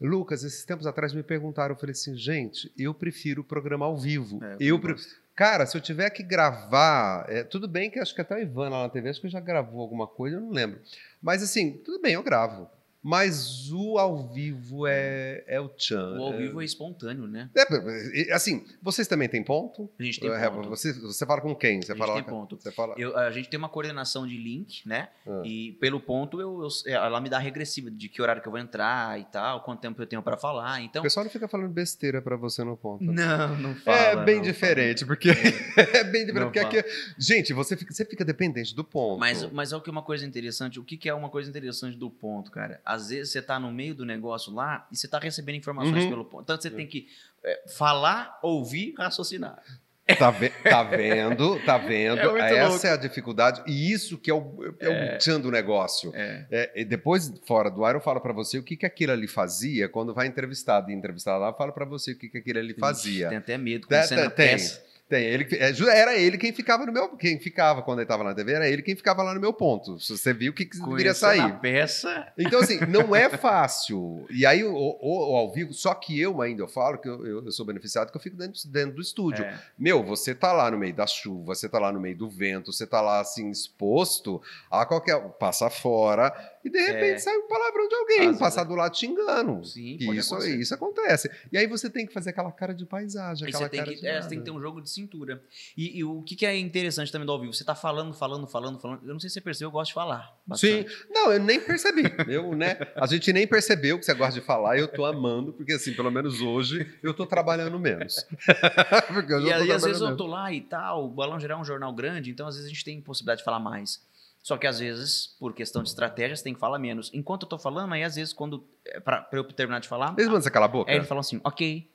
Lucas, esses tempos atrás me perguntaram, eu falei assim, gente, eu prefiro o programa ao vivo. eu pre- Cara, se eu tiver que gravar, é, tudo bem que acho que até o Ivan lá na TV, acho que já gravou alguma coisa, eu não lembro. Mas assim, tudo bem, eu gravo. Mas o ao vivo é, é o tchan. O ao é- vivo é espontâneo, né? é, é, assim, vocês também têm ponto? A gente tem É, ponto. Você, você fala com quem? Você A gente fala tem ponto. Você fala. Eu- a gente tem uma coordenação de link, né? Ah. E pelo ponto, eu, eu- ela me dá regressiva de que horário que eu vou entrar e tal, quanto tempo eu tenho para falar. O Então. pessoal não fica falando besteira pra você no ponto. Não, não é fala. bem não diferente, porque é bem diferente. Não Porque fala. aqui, gente, você fica, você fica dependente do ponto. Mas, mas é o que é uma coisa interessante. O que, que é uma coisa interessante do ponto, cara? Às vezes você tá no meio do negócio lá e você tá recebendo informações Uhum. pelo ponto. Então você tem que é, falar, ouvir, raciocinar. Tá, ve- tá vendo? Tá vendo? É Essa louco. é a dificuldade. E isso que é o, é o tchan do negócio. É. É, e depois, fora do ar, eu falo pra você o que, que aquilo ali fazia. Quando vai entrevistado e entrevistado lá, eu falo pra você o que, que aquilo ali fazia. Tem até medo Tem- quando você na tem, peça. Tem, ele, é, era ele quem ficava no meu. Quem ficava quando ele estava na TV, era ele quem ficava lá no meu ponto. Você viu o que, que deveria sair. peça. Então, assim, não é fácil. E aí, ao vivo, só que eu ainda eu falo que eu, eu- eu sou beneficiado, que eu fico dentro, dentro do estúdio. É. Meu, você tá lá no meio da chuva, você tá lá no meio do vento, você tá lá assim, exposto a qualquer. passa fora, e de repente É. sai um palavrão de alguém, Às passar do lado te engano. Sim, isso, acontecer. isso acontece. E aí você tem que fazer aquela cara de paisagem, aquela você tem, cara que, de é, você tem que ter um jogo de cintura. E, e o que, que é interessante também do ao vivo? Você tá falando, falando, falando, falando. Eu não sei se você percebeu, eu gosto de falar. Sim, bastante. não, eu nem percebi. Eu, né, a gente nem percebeu que você gosta de falar e eu tô amando, porque assim, pelo menos hoje eu tô trabalhando menos. E aí, às vezes, trabalhando eu tô lá e tal. O Balão Geral é um jornal grande, então às vezes a gente tem possibilidade de falar mais. Só que às vezes, por questão de estratégia, você tem que falar menos. Enquanto eu tô falando, aí às vezes, quando. é Pra, pra eu terminar de falar. Eles mandam você calar a boca? Aí ele fala assim, ok.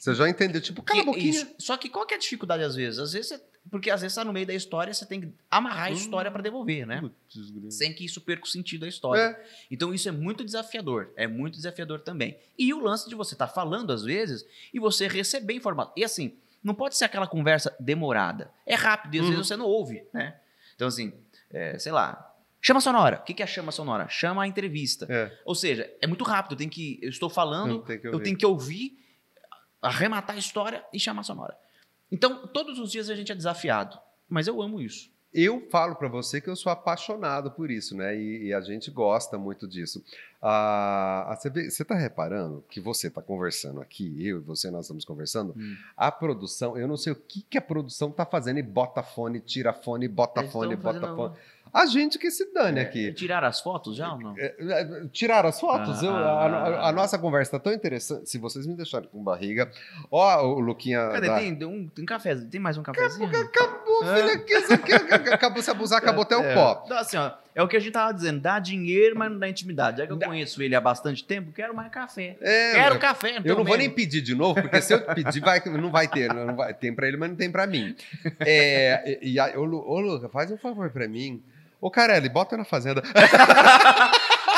Você já entendeu, tipo, cala a boquinha. Só que qual que é a dificuldade às vezes? Às vezes você, Porque às vezes tá no meio da história, você tem que amarrar a história pra devolver, né? Putz. Sem que isso perca o sentido da história. É, Então isso é muito desafiador, é muito desafiador também. E o lance de você estar falando às vezes e você receber informação. E assim, não pode ser aquela conversa demorada. É rápido e às Uhum. vezes você não ouve, né? Então assim, é, sei lá, Chama sonora. O que que é chama sonora? Chama a entrevista. É. Ou seja, é muito rápido. Tem que, eu estou falando, Eu tenho que eu tenho que ouvir, arrematar a história e chamar sonora. Então, todos os dias a gente é desafiado. Mas eu amo isso. Eu falo pra você que eu sou apaixonado por isso, né? E, e a gente gosta muito disso. Ah, ah, você, vê- você tá reparando que você tá conversando aqui, eu e você, nós estamos conversando. Hum. A produção, eu não sei o que, que a produção tá fazendo e bota fone, tira fone, bota Eles fone, bota fone. A gente que se dane aqui. Tiraram as fotos já ou não? É, é, Tiraram as fotos? Ah. Eu- a, a- a nossa conversa tá tão interessante. Se vocês me deixarem com barriga. Ó, o Luquinha. Cadê? da- Tem, um, tem café? Tem mais um cafezinho? Acabou, É. filha, que isso aqui acabou se abusar, acabou até o É. pó. Então, assim, ó, é o que a gente tava dizendo, dá dinheiro, mas não dá intimidade. Já que eu conheço ele há bastante tempo, quero mais café. É, quero café, Eu pelo não vou nem pedir de novo, porque se eu pedir, vai, não vai ter. Não vai, tem pra ele, mas não tem pra mim. É, e, e aí, ô, Lu, ô, Luca, faz um favor pra mim. Ô, Carelli, bota na fazenda.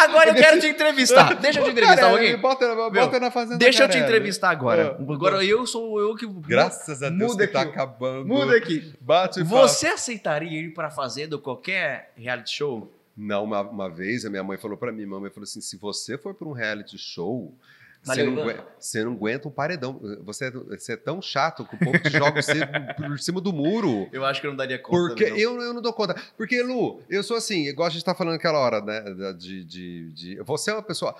Agora eu quero te entrevistar. Deixa eu te entrevistar Carelli, pouquinho. bota, bota na fazenda. Deixa eu te Carelli. entrevistar agora. É. Agora eu sou eu que. Graças a Deus Muda que tá aqui. acabando. Muda aqui. Bate e fala. Você aceitaria ir pra fazenda ou qualquer reality show? Não, uma, uma vez a minha mãe falou pra mim, mamãe falou assim, se você for pra um reality show, você não, aguenta, você não aguenta um paredão. Você é, você é tão chato que o povo te joga você por cima do muro. Eu acho que eu não daria conta. Porque não. eu, eu não dou conta. Porque, Lu, eu sou assim, igual a gente tá falando aquela hora, né? De, de, de- você é uma pessoa.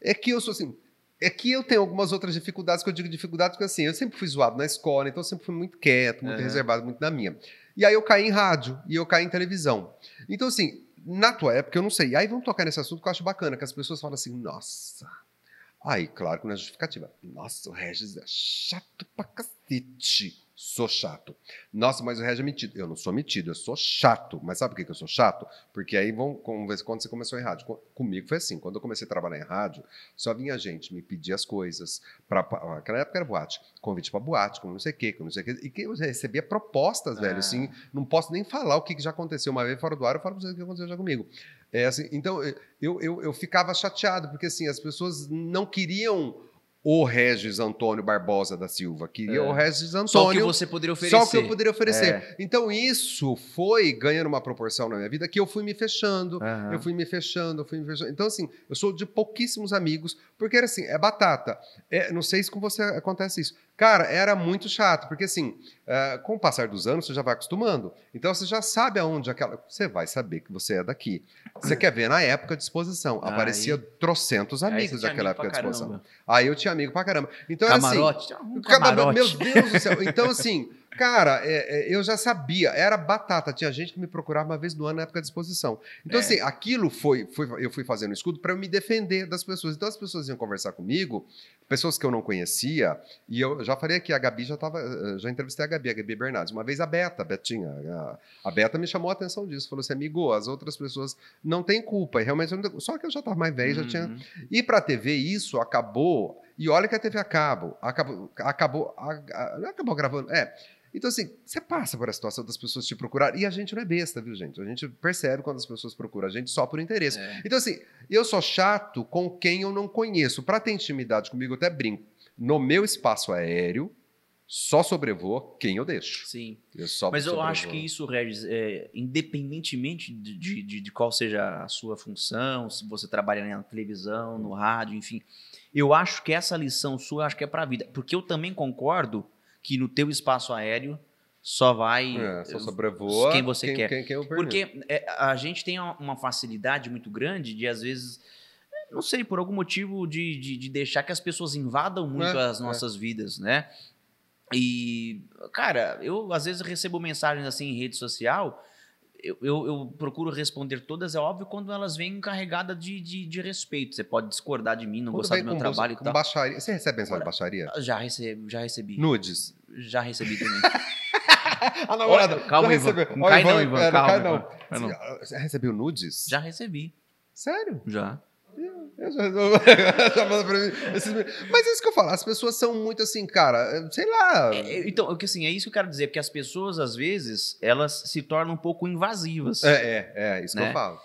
É que eu sou assim. É que eu tenho algumas outras dificuldades, que eu digo dificuldades, porque assim, eu sempre fui zoado na escola, então eu sempre fui muito quieto, muito Aham. reservado, muito na minha. E aí eu caí em rádio e eu caí em televisão. Então, assim, na tua época, eu não sei. Aí vamos tocar nesse assunto que eu acho bacana, que as pessoas falam assim, nossa. Aí, claro que é justificativa. Nossa, o Regis é chato pra cacete. Sou chato. Nossa, mas o Regis é metido. Eu não sou metido, eu sou chato. Mas sabe por que eu sou chato? Porque aí vão, quando você começou em rádio. Co- Comigo foi assim. Quando eu comecei a trabalhar em rádio, só vinha gente me pedir as coisas. Pra, naquela época era boate. Convite pra boate, com não sei o quê, com não sei o quê. E que eu recebia propostas, velho. Ah. Assim, não posso nem falar o que que já aconteceu uma vez fora do ar, eu falo pra vocês o que aconteceu já comigo. É assim, então, eu, eu, eu ficava chateado, porque assim, as pessoas não queriam o Regis Antônio Barbosa da Silva, queriam É. o Regis Antônio. Só o que você poderia oferecer. Só o que eu poderia oferecer. É. Então, isso foi ganhando uma proporção na minha vida que eu fui me fechando. Aham. Eu fui me fechando, eu fui me fechando. Então, assim, eu sou de pouquíssimos amigos, porque era assim, é batata. É, não sei se com você acontece isso. Cara, era muito chato, porque assim, é, com o passar dos anos, você já vai acostumando. Então, você já sabe aonde aquela. Você vai saber que você é daqui. Você quer ver na época de exposição. Aí- Aparecia trocentos Aí amigos você tinha daquela amigo época de exposição. caramba. Aí eu tinha amigo pra caramba. Então, era assim. Camarote. Um Cama- camarote. Meu Deus do céu. Então, assim, cara, é, é, eu já sabia, era batata. Tinha gente que me procurava uma vez no ano na época de exposição. Então, É. assim, aquilo foi, foi. Eu fui fazendo escudo para eu me defender das pessoas. Então, as pessoas iam conversar comigo, pessoas que eu não conhecia, e eu já falei aqui, a Gabi já estava. Já entrevistei a Gabi, a Gabi Bernardes. Uma vez a Beta, a Betinha, a, a Beta me chamou a atenção disso. Falou assim, amigo, as outras pessoas não têm culpa. E realmente, só que eu já estava mais velho, já tinha Uhum. e para a TV isso acabou. E olha que a TV acabou, acabou, acabou, não acabou gravando. É. Então, assim, você passa por a situação das pessoas te procurarem. E a gente não é besta, viu, gente? A gente percebe quando as pessoas procuram a gente só por interesse. É. Então, assim, eu sou chato com quem eu não conheço. Para ter intimidade comigo, eu até brinco. No meu espaço aéreo, só sobrevoo quem eu deixo. Sim. Eu Mas eu sobrevoo. acho que isso, Regis, é, independentemente de, de, de- de qual seja a sua função, se você trabalha na televisão, no rádio, enfim, eu acho que essa lição sua, acho que é pra vida. Porque eu também concordo que no teu espaço aéreo só vai É, só sobrevoa quem você quer. Quem, quem. Porque é, a gente tem uma- facilidade muito grande de, às vezes, não sei, por algum motivo, de, de, de deixar que as pessoas invadam muito É, as nossas vidas, né? E, cara, eu às vezes recebo mensagens assim em rede social, eu, eu, eu procuro responder todas, é óbvio, quando elas vêm carregadas de, de, de respeito. Você pode discordar de mim, não gostar do meu com trabalho com e tal. baixaria. Você recebe mensagem de baixaria? Já recebi, já recebi. Nudes. Já recebi também. A namorada, calma, já Ivan. recebeu. Não cai não, Ivan, é, calma, não. Cai não. Você recebeu nudes? já recebi. Sério? Já. Eu já. Esses- Mas é isso que eu falo, as pessoas são muito assim, cara, sei lá. É, então, o que assim, é isso que eu quero dizer, porque as pessoas, às vezes, elas se tornam um pouco invasivas. É, é, é, isso que Né? eu falo.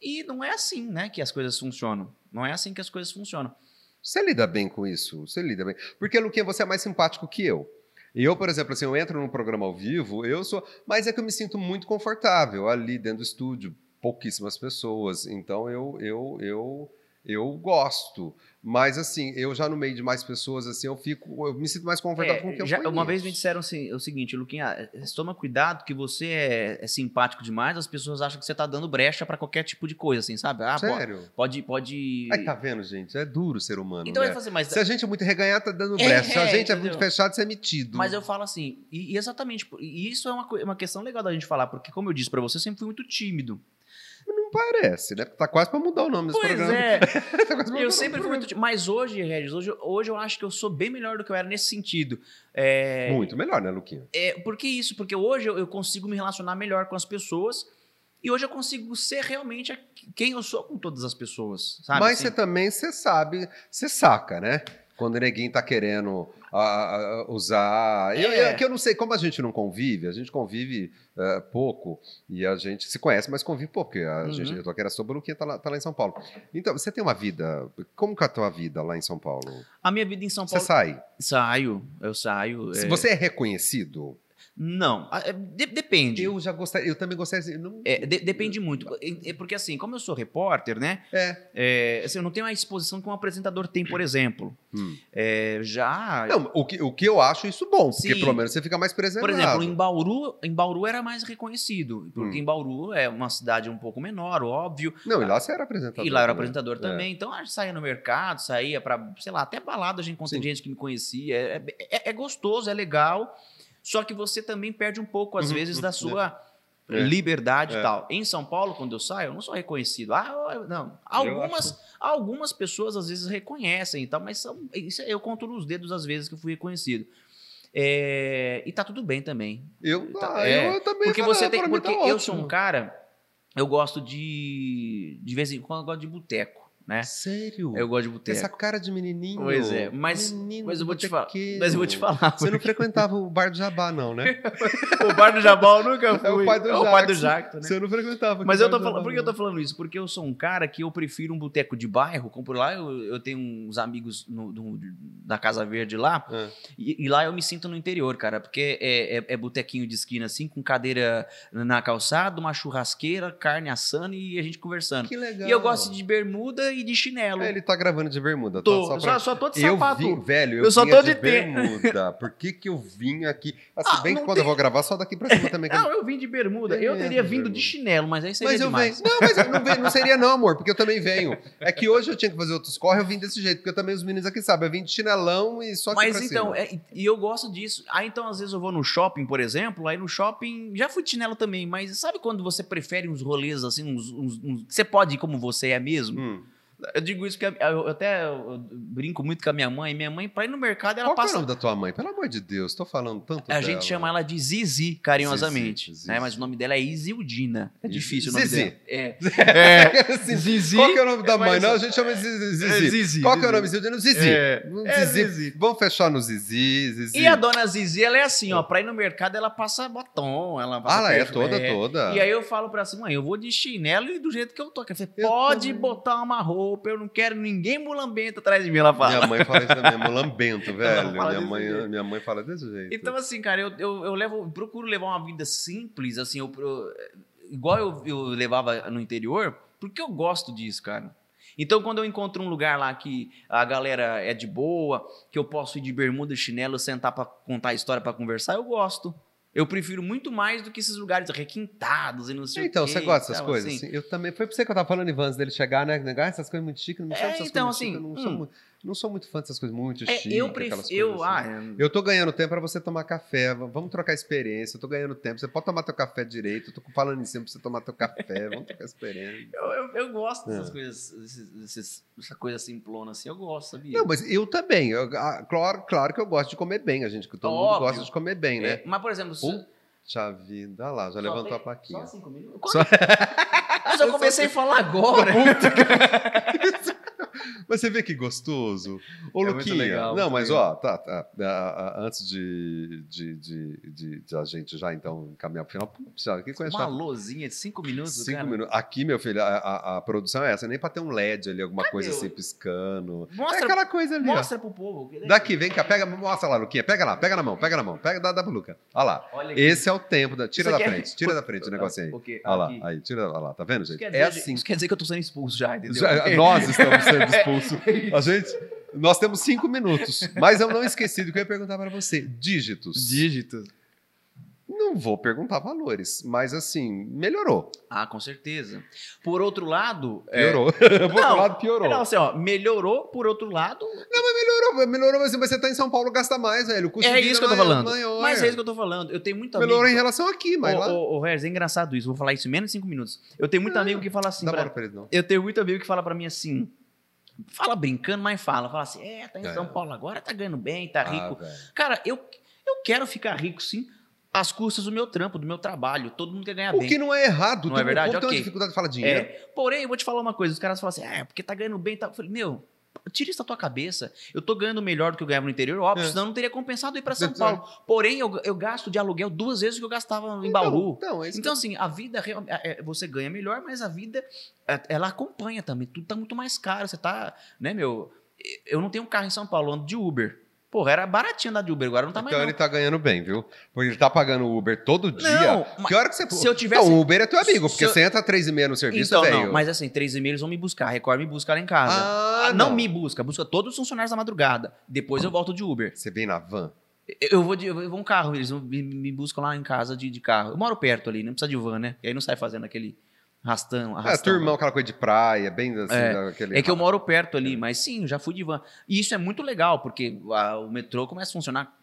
E não é assim, né, que as coisas funcionam. Não é assim que as coisas funcionam. Você lida bem com isso? Você lida bem. Porque, Luquinha, você é mais simpático que eu. E eu, por exemplo, assim, eu entro num programa ao vivo, eu sou. Mas é que eu me sinto muito confortável ali dentro do estúdio. Pouquíssimas pessoas. Então eu, eu, eu, eu gosto. Mas assim, eu já no meio de mais pessoas, assim, eu fico, eu me sinto mais confortável É, com o que eu já- conheço. uma vez me disseram assim, o seguinte, Luquinha, eh, toma cuidado que você é, é simpático demais, as pessoas acham que você tá dando brecha pra qualquer tipo de coisa, assim, sabe? Ah, Sério? pode, pode. Aí tá vendo, gente? É duro ser humano, então né? fazer, mas, Se a gente é muito reganhado, tá dando É, brecha. Se a gente é entendeu? muito fechado, você é metido. mas eu falo assim, e, e exatamente, e isso é uma, coi- uma questão legal da gente falar, porque como eu disse pra você, eu sempre fui muito tímido. Não parece, né? Tá quase pra mudar o nome desse Pois programa. é, Tá eu sempre fui muito. Mas hoje, Regis, hoje, hoje eu acho que eu sou bem melhor do que eu era nesse sentido. É, Muito melhor, né, Luquinha? É, por que isso? Porque hoje eu, eu consigo me relacionar melhor com as pessoas e hoje eu consigo ser realmente quem eu sou com todas as pessoas, sabe? Mas Assim, você também, você sabe, você saca, né? Quando o neguinho tá querendo ah, ah, usar. Eu, É. eu- que eu não sei, como a gente não convive, a gente convive eh, pouco e a gente se conhece, mas convive pouco, porque a Uhum. gente, eu tô aqui era sobre o Luquinha, tá lá, tá lá em São Paulo. Então, você tem uma vida. Como que é a tua vida lá em São Paulo? A minha vida em São Você Paulo. sai. Saio, eu saio. Se é, Você é reconhecido? Não, ah, é, de- depende. Eu já gostaria, eu também gostaria. assim, Não, É, de- depende muito. É, porque assim, como eu sou repórter, né? É. é, assim, eu não tenho a exposição que um apresentador tem, por exemplo. Hum. É, já. Não, o, que, o que eu acho isso bom, porque Sim. pelo menos você fica mais Por preservado. exemplo, em Bauru, em Bauru era mais reconhecido, porque Hum. em Bauru é uma cidade um pouco menor, óbvio. Não, e lá você era apresentador. E lá eu era também. apresentador É. também, então a gente saía no mercado, saía pra, sei lá, até balada a gente encontra Sim. gente que me conhecia. É, é- é gostoso, é legal, só que você também perde um pouco, às Uhum, vezes, uhum, da sua É. liberdade É. e tal. Em São Paulo, quando eu saio, eu não sou reconhecido. Ah, eu- não. Algumas, algumas pessoas às vezes reconhecem e tal, mas são, isso eu conto nos dedos as vezes que eu fui reconhecido. É, e tá tudo bem também. Eu, Tá- ah, é, eu também Porque você tem. pra mim Porque tá eu sou um cara. Eu gosto de. De vez em quando, eu gosto de boteco, né? Sério? Eu gosto de boteco. Essa cara de menininho. Pois é, mas- Menino Mas eu vou te falar. Mas eu vou te falar. Você não frequentava o bar do Jabá, não, né? o bar do Jabal nunca fui. É o pai do É o pai do. Jacto, né? Você não frequentava. Mas eu tô do falando, Jabá, por que eu tô falando isso? Porque eu sou um cara que eu prefiro um boteco de bairro. Como por lá eu, eu tenho uns amigos no, no- da Casa Verde lá. Ah. E, e lá eu me sinto no interior, cara. Porque é, é, é botequinho de esquina assim, com cadeira na calçada, uma churrasqueira, carne assando e a gente conversando. Que legal. E eu gosto de bermuda e de chinelo. É, ele tá gravando de bermuda. Tô, tá? eu Só pra- só, só tô de Eu sapato. vim, velho, eu, Eu só tô de de bermuda. Por que que eu vim aqui? Assim, Ah, bem que quando eu vou gravar, só daqui pra cima também. eu- Não, eu vim de bermuda. Eu É, teria de vindo bermuda. de chinelo, mas aí seria Mas eu demais. venho. Não, mas eu não, venho- não seria não, amor, porque eu também venho. É que hoje eu tinha que fazer outros corre, eu vim desse jeito, porque eu também os meninos aqui sabem, eu vim de chinelão e só Mas pra então, cima. é, e- e eu gosto disso. Aí então, às vezes, eu vou no shopping, por exemplo, aí no shopping. Já fui de chinelo também, mas sabe quando você prefere uns rolês assim, uns. uns- uns- você pode ir como você é mesmo? Hum. Eu digo isso porque eu, até eu brinco muito com a minha mãe. Minha mãe, pra ir no mercado, ela Qual que é o passa. nome da tua mãe? Pelo amor de Deus, tô falando tanto A dela. gente chama ela de Zizi, carinhosamente. Zizi, né? Zizi. Mas o nome dela é Isildina. É difícil o nome Zizi. dela. É. Assim, Zizi. Qual que é o nome da é mãe? mais- Não, a gente chama de Zizi. É Zizi, Qual que é o Zizi. nome? Zizi? Zizi. É, Um é Zizi. Zizi. Vamos fechar no Zizi, Zizi. E a dona Zizi, ela é assim, ó. Pra ir no mercado, ela passa batom, ela passa Ah, ela é toda, toda. E aí eu falo pra ela assim, mãe, eu vou de chinelo e do jeito que eu tô. Fala, Eu pode botar uma roupa, eu não quero ninguém mulambento atrás de mim, ela fala. Minha mãe fala isso também, mulambento, velho. Minha mãe, jeito. minha mãe fala desse jeito. Então, assim, cara, eu, eu, eu levo, procuro levar uma vida simples, assim, eu, eu- igual eu, eu levava no interior, porque eu gosto disso, cara. Então, quando eu encontro um lugar lá que a galera é de boa, que eu posso ir de bermuda chinelo, sentar pra contar a história, pra conversar, eu gosto. Eu prefiro muito mais do que esses lugares requintados e não sei Então, o quê. você gosta dessas coisas? assim. assim? Eu também. Foi pra você que eu tava falando, Ivan, antes dele chegar, né? Negar essas coisas muito chiques. Não me É, essas então, coisas muito assim, chiques, eu não, hum. sou, mu- não sou muito fã dessas coisas muito É, chiques. eu prefiro. Ah, assim. é- Eu tô ganhando tempo pra você tomar café. Vamos trocar experiência. Eu tô ganhando tempo. Você pode tomar teu café direito. Eu tô falando em cima pra você tomar teu café. Vamos trocar experiência. eu, eu, eu gosto dessas É. coisas, esses- essa coisa simplona assim, eu gosto, sabia? Não, mas eu também. Eu- ah, claro, claro que eu gosto de comer bem. A gente, todo mundo Óbvio. gosta de comer bem, né? É, mas, por exemplo, se- Puxa vida, olha lá, já Só levantou tem- a plaquinha. Só cinco minutos? Só- Mas eu comecei a falar agora. Mas você vê que gostoso. Ô, É Luquinha. legal, não, mas legal. ó, tá, tá, ah, ah, antes de, de, de, de- de a gente já então caminhar pro final, já, que coisa Uma chata. lozinha de cinco minutos, Cinco cara. minutos. Aqui, meu filho, a, a- a produção é essa, nem pra ter um LED ali, alguma Cadê coisa o- assim piscando. Mostra- é aquela coisa ali, ó. Mostra pro povo. Daqui, vem cá, pega, mostra lá, Luquinha, pega lá, pega na mão, pega na mão, pega, dá, dá pro Luca. Olha lá. Olha. Esse é o tempo da. Tira da é- frente, tira da frente o negocinho aí. Porque Olha lá, aí, tira, olha lá, tá vendo, Isso gente? quer, É dizer, assim. isso quer dizer que eu tô sendo expulso já, entendeu? Já- nós estamos sendo expulsos. A gente, nós temos cinco minutos. Mas eu não esqueci do que eu ia perguntar para você. Dígitos. Dígitos. Não vou perguntar valores, mas assim, melhorou. Ah, com certeza. Por outro lado. é- Piorou. Por outro Não, lado, piorou. Não, assim, ó, melhorou, por outro lado. Melhorou, melhorou, mas mas você tá em São Paulo, gasta mais, velho. O custo É isso que eu tô falando. Maior. Mas é isso que eu tô falando. Eu tenho muito amigo. Melhorou em relação aqui, mas Ô, lá. ô, ô, é engraçado isso. Vou falar isso em menos de cinco minutos. Eu tenho muito Ah, amigo que fala assim. Não dá pra- pra eles, não. Eu tenho muito amigo que fala pra mim assim. Fala brincando, mas fala. Fala assim: é, tá em É. São Paulo agora, tá ganhando bem, tá Ah, rico. velho. Cara, eu, eu quero ficar rico sim, às custas do meu trampo, do meu trabalho. Todo mundo quer ganhar o bem. que não é errado. Não Tem é verdade? Um povo tem uma Ok. dificuldade de falar dinheiro. É, porém, eu vou te falar uma coisa: os caras falam assim, ah, é porque tá ganhando bem. Tá... Eu falei, meu, tira isso da tua cabeça. Eu tô ganhando melhor do que eu ganhava no interior, óbvio, É. senão eu não teria compensado ir pra São. Paulo. Porém, eu, eu gasto de aluguel duas vezes o que eu gastava em Então, Bauru. Então, é Então, assim, a vida, é, é, você ganha melhor, mas a vida, ela acompanha também. Tudo tá muito mais caro. Você tá, né, meu? Eu não tenho um carro em São Paulo, eu ando de Uber. Porra, era baratinho andar de Uber, agora não tá mais Então não. ele tá ganhando bem, viu? Porque ele tá pagando Uber todo dia. Não, que hora que você... se eu tivesse- Não, o Uber é teu amigo, porque eu- você entra três e meia no serviço, Então, velho. não, mas assim, três e meia eles vão me buscar. Record me busca lá em casa. Ah, Ah, não. não. me busca, busca todos os funcionários da madrugada. Depois eu volto de Uber. Você vem na van. Eu- vou de eu vou um carro, eles me, me buscam lá em casa de, de carro. Eu moro perto ali, não precisa de van, né? E aí não sai fazendo aquele rastão. É, arrastão. turmão, aquela coisa de praia, bem assim, É. É que eu moro perto ali, mas sim, eu já fui de van. E isso é muito legal, porque a- o metrô começa a funcionar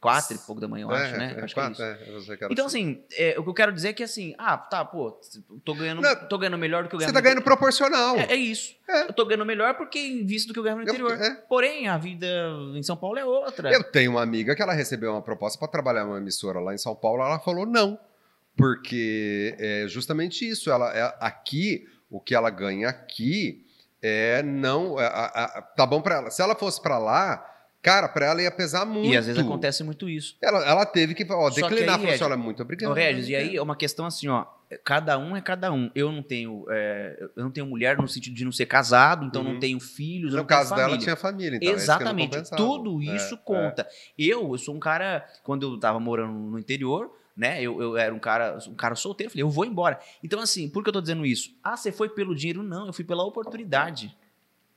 quatro e pouco da manhã, eu acho, né? É, acho que é quatro, isso. é, eu era Então, assim. assim, é, o que eu quero dizer é que assim, ah, tá, pô, tô ganhando, Não, tô ganhando melhor do que eu Você ganho tá ganhando proporcional. É, é isso. É. Eu tô ganhando melhor porque em vista do que eu ganho no Eu- interior. é. Porém, a vida em São Paulo é outra. Eu tenho uma amiga que ela recebeu uma proposta para trabalhar numa emissora lá em São Paulo, ela falou não, porque é justamente isso. Ela é, aqui o que ela ganha aqui é não é, a- a- tá bom para ela. Se ela fosse para lá, cara, para ela ia pesar muito. E às vezes acontece muito isso. Ela, ela teve que ó, declinar, assim, Regis, olha, muito obrigado. Ô, Regis, e aí é uma questão assim, ó. Cada um é cada um. Eu não tenho, é, eu não tenho mulher no sentido de não ser casado, então Uhum. não tenho filhos, No não tenho caso dela família. tinha família, então é isso Exatamente. Tudo É, isso é. conta. Eu, eu sou um cara, quando eu tava morando no interior, né? Eu, eu era um cara, um cara solteiro, eu falei, eu vou embora. Então, assim, por que eu tô dizendo isso? Ah, você foi pelo dinheiro? Não, eu fui pela oportunidade.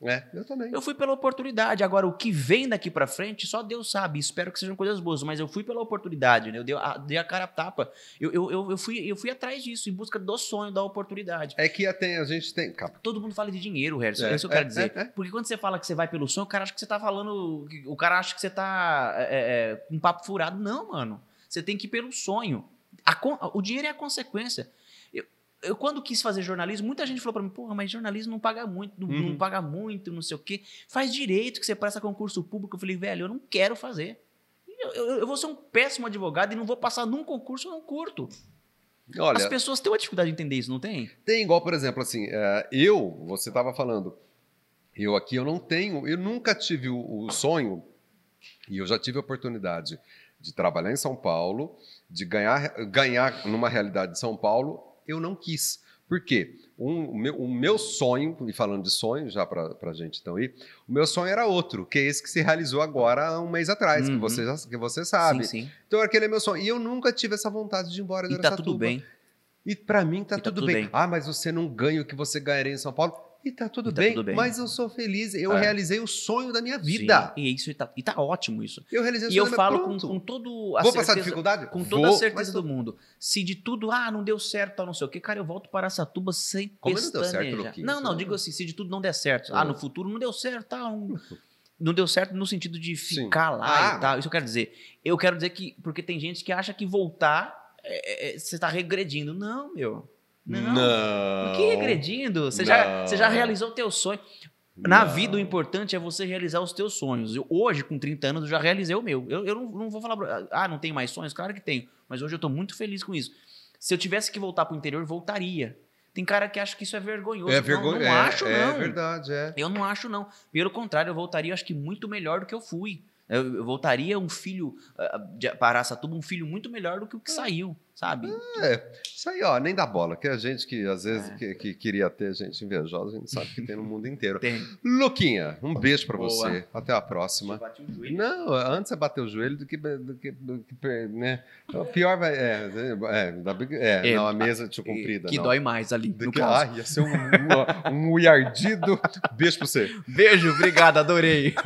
É, eu também. Eu fui pela oportunidade. Agora, o que vem daqui pra frente, só Deus sabe. Espero que sejam coisas boas. Mas eu fui pela oportunidade, né? Eu dei a, dei a cara a tapa. Eu, eu, eu, eu fui, eu fui atrás disso, em busca do sonho, da oportunidade. É que até a gente tem. Cara, Todo mundo fala de dinheiro, Harrison. É, É, isso que eu quero é, dizer. é, é. Porque quando você fala que você vai pelo sonho, o cara acha que você tá falando. O cara acha que você tá é, é, com um papo furado. Não, mano. Você tem que ir pelo sonho. A o dinheiro é a consequência. Eu, eu, quando quis fazer jornalismo, muita gente falou pra mim, porra, mas jornalismo não paga muito, não, Uhum. não paga muito, não sei o quê. Faz direito que você presta concurso público. Eu falei, velho, eu não quero fazer. Eu, eu- eu vou ser um péssimo advogado e não vou passar num concurso, eu não curto. olha, As pessoas têm uma dificuldade de entender isso, não tem? Tem igual, por exemplo, assim, é, eu, você estava falando, eu aqui eu não tenho, eu nunca tive o, o sonho, e eu já tive a oportunidade de trabalhar em São Paulo, de ganhar, ganhar numa realidade de São Paulo, eu não quis. Por quê? Um, o, meu, o meu sonho, e falando de sonho, já para a gente então ir, o meu sonho era outro, que é esse que se realizou agora há um mês atrás, que, Uhum. você, já- que você sabe. Sim, sim. Então aquele é meu sonho. E eu nunca tive essa vontade de ir embora de E tá tudo bem. E pra mim tá, E tá tudo, tudo bem. bem. Ah, mas você não ganha o que você ganharia em São Paulo. E tá tudo, E tá bem, tudo bem. mas eu sou feliz. Eu É. realizei o sonho da minha vida. Sim, e isso tá, e tá ótimo isso. Eu realizei o E sonho eu da falo com, com todo a Vou passar certeza, dificuldade? com toda Vou, a certeza do mundo. Se de tudo, ah, não deu certo, tal, não sei o quê, cara, eu volto para Satuba sem Como não deu certo, pestanejar. Não, não, digo assim, se de tudo não der certo. Ah. No futuro não deu certo, tal. não- Não deu certo no sentido de Sim. ficar lá Ah. e tal. Isso eu quero dizer. Eu quero dizer que, porque tem gente que acha que voltar, é, é, você tá regredindo. Não, meu. Não. Não. Que regredindo? Você já, Não. você já realizou o teu sonho. Na Não. vida, o importante é você realizar os teus sonhos. Eu, hoje, com 30 anos, eu já realizei o meu. Eu, eu não, não vou falar, ah, não tenho mais sonhos? Claro que tenho. Mas hoje eu tô muito feliz com isso. Se eu tivesse que voltar pro interior, voltaria. Tem cara que acha que isso é vergonhoso. É Não, vergonha. Não, é, acho, é não. verdade, é. Eu não acho, não. Pelo contrário, eu voltaria, acho que muito melhor do que eu fui. Eu, eu voltaria um filho ah, de para Araçatuba, um filho muito melhor do que o que saiu, sabe? É, isso aí, ó, nem dá bola, que a gente que às vezes É. que, que queria ter gente invejosa, a gente sabe que tem no mundo inteiro. Tem. Luquinha, um beijo pra Boa. você. Até a próxima. Bati o joelho. Não, antes é bater o joelho do que, do que, do que né? O pior vai. É, é, é, É, não, a mesa tinha E- comprida. Que não. dói mais ali, Do no que, caso. ah, ia ser um, um, um uiardido. Beijo pra você. Beijo, obrigado, adorei.